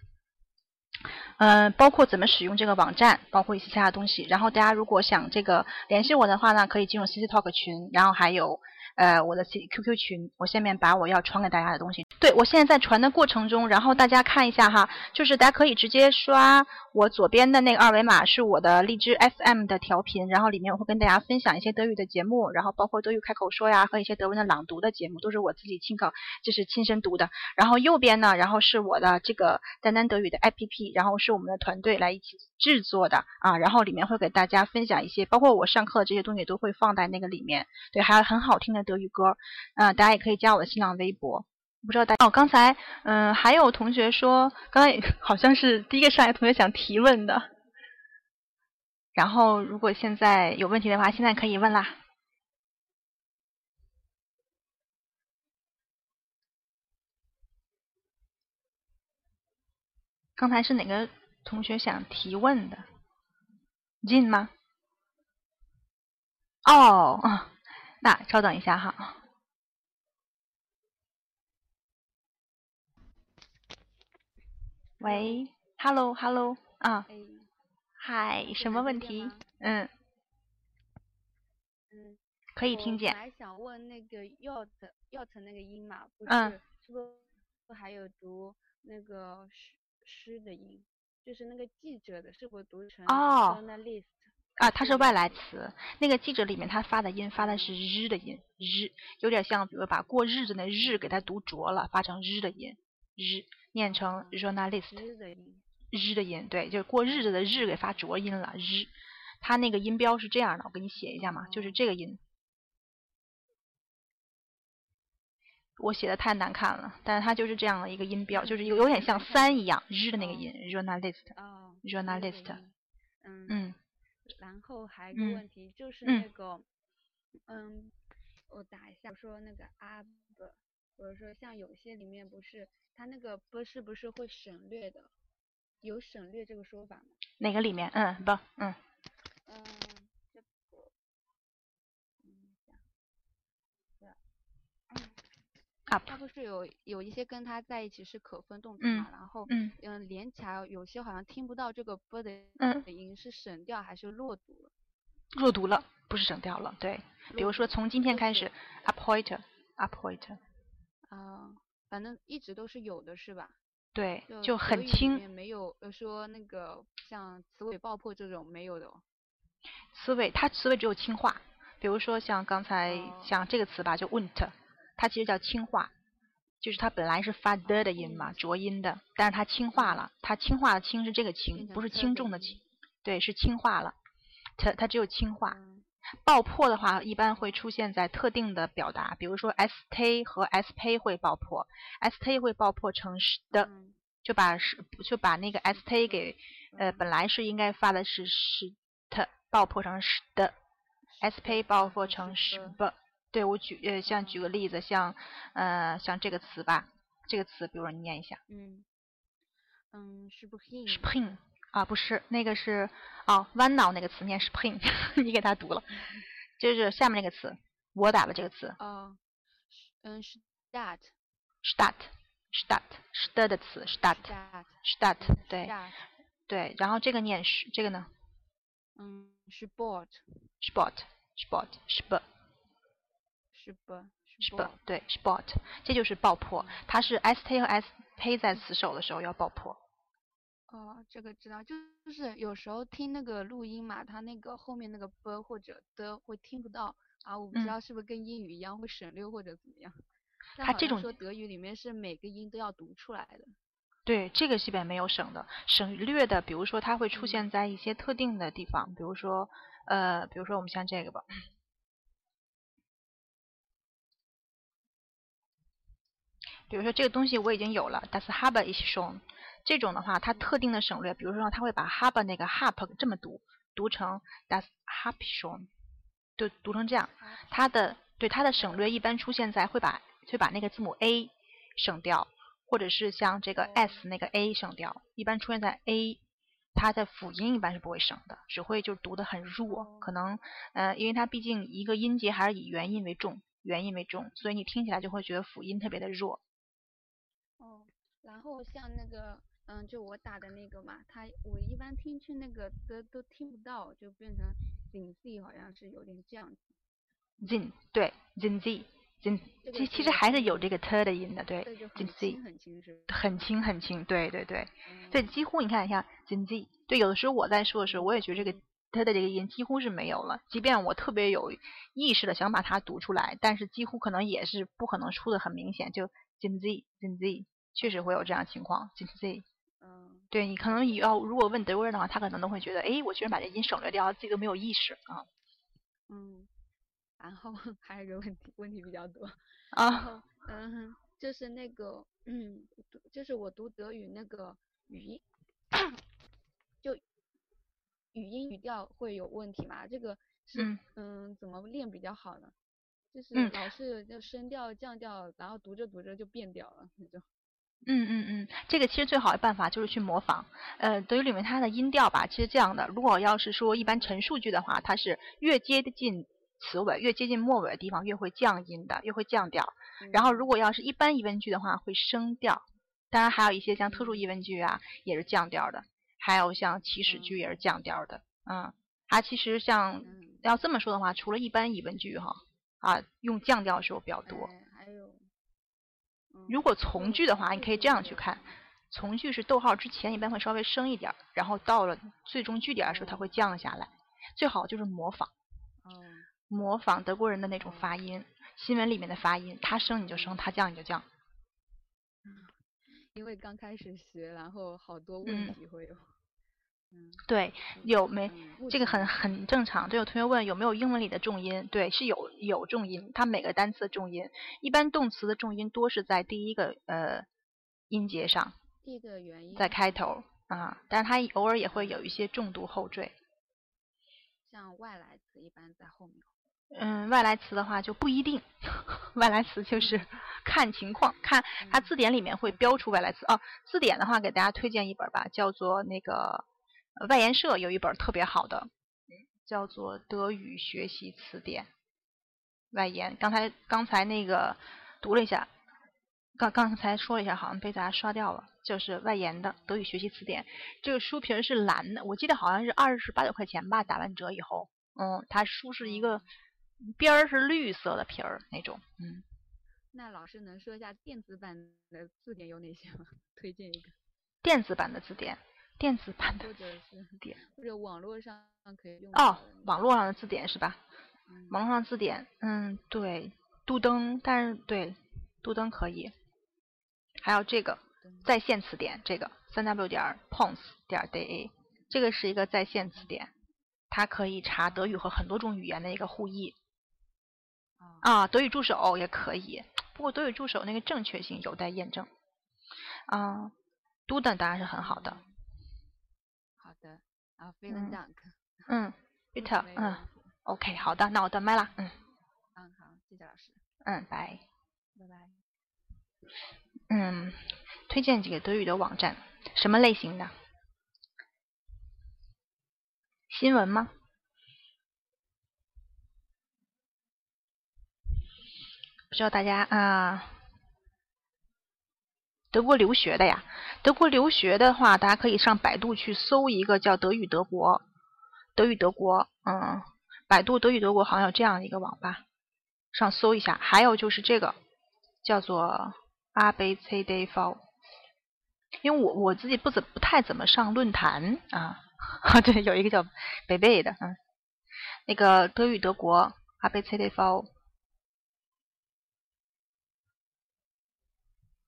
嗯、包括怎么使用这个网站，包括一些其他东西。然后大家如果想这个联系我的话呢，可以进入 CC Talk 群，然后还有呃我的 QQ 群，我下面把我要传给大家的东西。对我现在在传的过程中，然后大家看一下哈，就是大家可以直接刷我左边的那个二维码，是我的荔枝 FM 的调频，然后里面我会跟大家分享一些德语的节目，然后包括德语开口说呀和一些德文的朗读的节目，都是我自己亲口就是亲身读的。然后右边呢，然后是我的这个丹丹德语的 APP，然后是我们的团队来一起制作的啊，然后里面会给大家分享一些，包括我上课这些东西都会放在那个里面。对，还有很好听的德语歌，啊、大家也可以加我的新浪微博。不知道大家哦，刚才嗯、还有同学说，刚才 [laughs] 好像是第一个上来同学想提问的，然后如果现在有问题的话，现在可以问啦。刚才是哪个同学想提问的？进吗？哦，[laughs] 那稍等一下哈。喂，Hello，Hello，啊，嗨，什么问题？嗯，嗯，可以听见。我还想问那个 yacht yacht 那个音嘛，不嗯是，是不是还有读那个诗诗的音？就是那个记者的，是不是读成哦？啊，它是外来词。那个记者里面他发的音发的是日的音，日有点像，比如把过日子的日给它读浊了，发成日的音，日念成 journalist，日的音。对，就是过日子的日给发浊音了，日。它那个音标是这样的，我给你写一下嘛，就是这个音。我写的太难看了，但是它就是这样的一个音标，就是有有点像三一样，日的那个音，journalist，journalist，嗯嗯。然后还有一个问题、就是那个，嗯，我打一下，我说那个 ab，或者说像有些里面不是它那个不是不是会省略的？有省略这个说法吗？哪个里面？嗯，不，嗯。嗯，这个，嗯一下，对，嗯。up，它不是有有一些跟它在一起是可分动词嗯嘛？然后嗯嗯连起来有些好像听不到这个 b 的音是省掉还是落读了？弱读了，不是省掉了。对，比如说从今天开始，appoint，appoint，啊、反正一直都是有的是吧？对，就很轻。面没有呃说那个像词尾爆破这种没有的哦。词尾，它词尾只有轻化。比如说像刚才像这个词吧，就 went，它其实叫轻化，就是它本来是发的的音嘛，浊音的，但是它轻化了，它轻化的轻是这个轻，不是轻重的轻，对，是轻化了，它它只有轻化。爆破的话，一般会出现在特定的表达，比如说 st 和 sp 会爆破，st 会爆破成是的，就把是就把那个 st 给呃本来是应该发的是是的，爆破成是的，sp 爆破成是不。对我举呃像举个例子，像呃像这个词吧，这个词比如说你念一下。嗯嗯 s p r i n spring 啊不是那个是哦弯脑那个词念 spring，[laughs] 你给他读了，就是下面那个词我打的这个词。哦，嗯 start start start start 的词 start start 对对，然后这个念是这个呢？嗯 sport sport 是不对 sport 这就是爆破，它是 st 和 sp 在词首的时候要爆破。哦，这个知道，就就是有时候听那个录音嘛，它那个后面那个 b 或者的会听不到啊，我不知嗯道是不是跟英语一样会省略或者怎么样。但它这种说德语里面是每个音都要读出来的。对，这个基本没有省的，省略的，比如说它会出现在一些特定的地方，比如说呃，比如说我们像这个吧，比如说这个东西我已经有了，das habe ich schon，这种的话它特定的省略，比如说它会把 habe 那个 hab 这么读，读成 das habe ich schon，就读成这样，它的对它的省略一般出现在会把会把那个字母 a 省掉。或者是像这个 s 那个 a 省掉，一般出现在 a，它的辅音一般是不会省的，只会就读得很弱，可能呃，因为它毕竟一个音节还是以元音为重，元音为重，所以你听起来就会觉得辅音特别的弱。哦，然后像那个嗯，就我打的那个嘛，它我一般听去那个的都听不到，就变成 z z 好像是有点这样子。zin 对 zin z zin 其其实还是有这个 t 的音的，对 zin z 很轻是很轻很轻，对对对，对几乎你看一下 zin z，对有的时候我在说的时候，我也觉得这个 t 的这个音几乎是没有了，即便我特别有意识的想把它读出来，但是几乎可能也是不可能出的很明显，就 zin z zin z 确实会有这样情况 zin z。嗯，对你可能要如果问德国人的话，他可能都会觉得，哎，我居然把这音省略掉，自己都没有意识啊。嗯，然后 [laughs] 还有一个问题，问题比较多。[laughs] 啊。嗯，就是那个，嗯，就是我读德语那个语音，就语音语调会有问题吗？这个是嗯嗯怎么练比较好呢？就是嗯老是就升调降调，然后读着读着就变调了那种。嗯嗯嗯，这个其实最好的办法就是去模仿。呃，德语里面它的音调吧，其实这样的。如果要是说一般陈述句的话，它是越接近词尾、越接近末尾的地方越会降音的，越会降调。然后如果要是一般疑问句的话，会升调。当然还有一些像特殊疑问句啊，也是降调的。还有像祈使句也是降调的。嗯，它其实像要这么说的话，除了一般疑问句哈，啊，用降调的时候比较多。还有。如果从句的话，你可以这样去看，从句是逗号之前一般会稍微升一点儿，然后到了最终句点的时候它会降下来。最好就是模仿，哦，模仿德国人的那种发音，新闻里面的发音，他升你就升，他降你就降。因为刚开始学，然后好多问嗯题会有。对，有没嗯这个很很正常。就有同学问有没有英文里的重音，对，是有有重音，它每个单词的重音，一般动词的重音多是在第一个呃音节上，第一个原因在开头啊，但是它偶尔也会有一些重读后缀。像外来词一般在后面。嗯，外来词的话就不一定，[laughs] 外来词就是看情况，看它字典里面会标出外来词。哦，字典的话给大家推荐一本吧，叫做那个呃外研社有一本特别好的，叫做《德语学习词典》外研。刚才刚才那个读了一下，刚刚才说了一下，好像被大家刷掉了，就是外研的《德语学习词典》。这个书皮儿是蓝的，我记得好像是二十八九块钱吧，打完折以后。嗯，它书是一个边儿是绿色的皮儿那种，嗯。那老师能说一下电子版的字典有哪些吗？推荐一个。电子版的字典，电子版的或者是典或者网络上可以用哦，网络上的字典是吧？嗯网络上字典，嗯，对，杜登，但是对，杜登可以。还有这个在线词典，这个三 w 点 pons 点 da，这个是一个在线词典，它可以查德语和很多种语言的一个互译。啊，德语助手也可以，不过德语助手那个正确性有待验证。啊，杜登当然是很好的。啊，vielen [laughs] Dank。嗯，bitte，嗯，OK，好的，那我断麦了，嗯。嗯，好，谢谢老师。嗯，拜。拜拜。嗯，推荐几个德语的网站，什么类型的？新闻吗？不知道大家啊，德国留学的呀？德国留学的话，大家可以上百度去搜一个叫“德语德国”，德语德国，嗯，百度德语德国好像有这样一个网吧，上搜一下。还有就是这个叫做 a b c d v，因为我我自己不怎不太怎么上论坛啊，[laughs] 对，有一个叫北贝的，嗯，那个德语德国 a b c d v。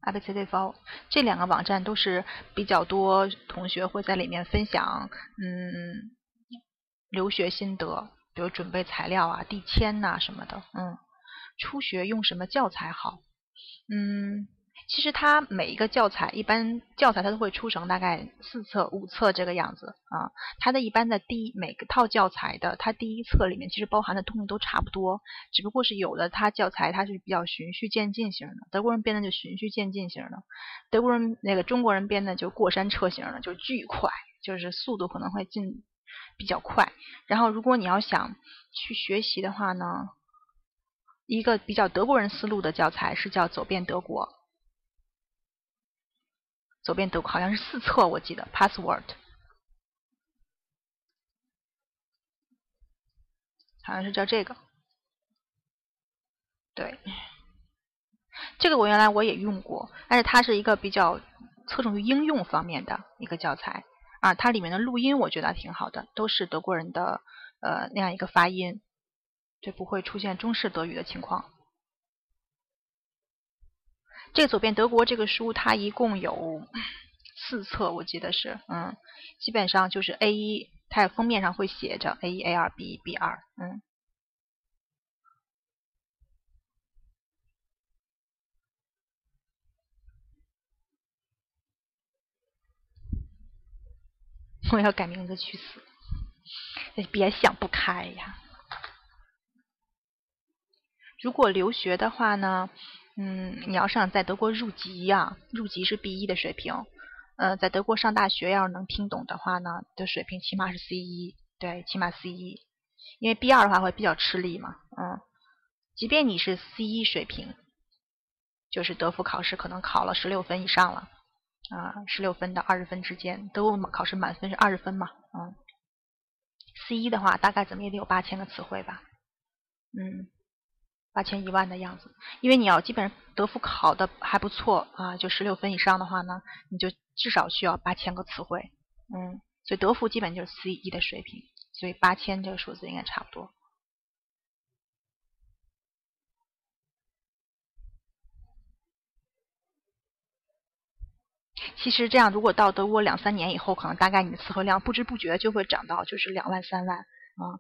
A b c d v 这两个网站都是比较多同学会在里面分享，嗯，留学心得，比如准备材料啊、递签呐、什么的，嗯，初学用什么教材好，嗯，其实它每一个教材，一般教材它都会出成大概四册、五册这个样子啊。它的一般的第一每个套教材的，它第一册里面其实包含的东西都差不多，只不过是有的它教材它是比较循序渐进型的，德国人编的就循序渐进型的，德国人那个中国人编的就过山车型的，就巨快，就是速度可能会进比较快。然后如果你要想去学习的话呢，一个比较德国人思路的教材是叫《走遍德国》。左边德好像是四册，我记得 password 好像是叫这个。对，这个我原来我也用过，但是它是一个比较侧重于应用方面的一个教材啊。它里面的录音我觉得挺好的，都是德国人的呃那样一个发音，就不会出现中式德语的情况。这个走遍德国这个书，它一共有四册，我记得是，嗯，基本上就是 A 一，它封面上会写着 A 一、A 二、B 一、B 二，嗯。[laughs] 我要改名字去死！别想不开呀！如果留学的话呢？嗯，你要想在德国入籍呀、入籍是 B 一的水平。呃，在德国上大学要是能听懂的话呢，的水平起码是 C 一，对，起码 C 一。因为 B 二的话会比较吃力嘛，嗯，即便你是 C 一水平，就是德福考试可能考了十六分以上了，啊，十六分到二十分之间，德国考试满分是二十分嘛，嗯，C 一的话大概怎么也得有八千个词汇吧，嗯。八千一万的样子，因为你要基本上德福考的还不错啊，就十六分以上的话呢，你就至少需要八千个词汇，嗯，所以德福基本就是 C 一的水平，所以八千这个数字应该差不多。其实这样，如果到德国两三年以后，可能大概你的词汇量不知不觉就会涨到就是两万三万啊。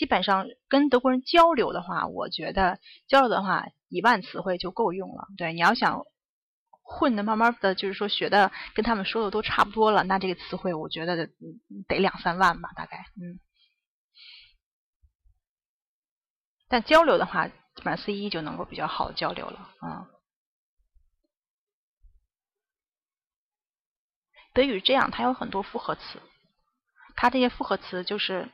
基本上跟德国人交流的话，我觉得交流的话一万词汇就够用了。对，你要想混的慢慢的就是说学的跟他们说的都差不多了，那这个词汇我觉得得两三万吧，大概嗯。但交流的话，基本上 C 一就能够比较好交流了啊。德语这样，它有很多复合词，它这些复合词就是，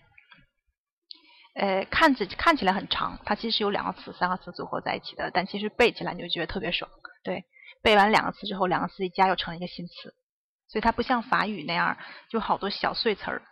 呃，看着看起来很长，它其实有两个词、三个词组合在一起的，但其实背起来你就觉得特别爽。对，背完两个词之后，两个词一加又成了一个新词，所以它不像法语那样就好多小碎词儿。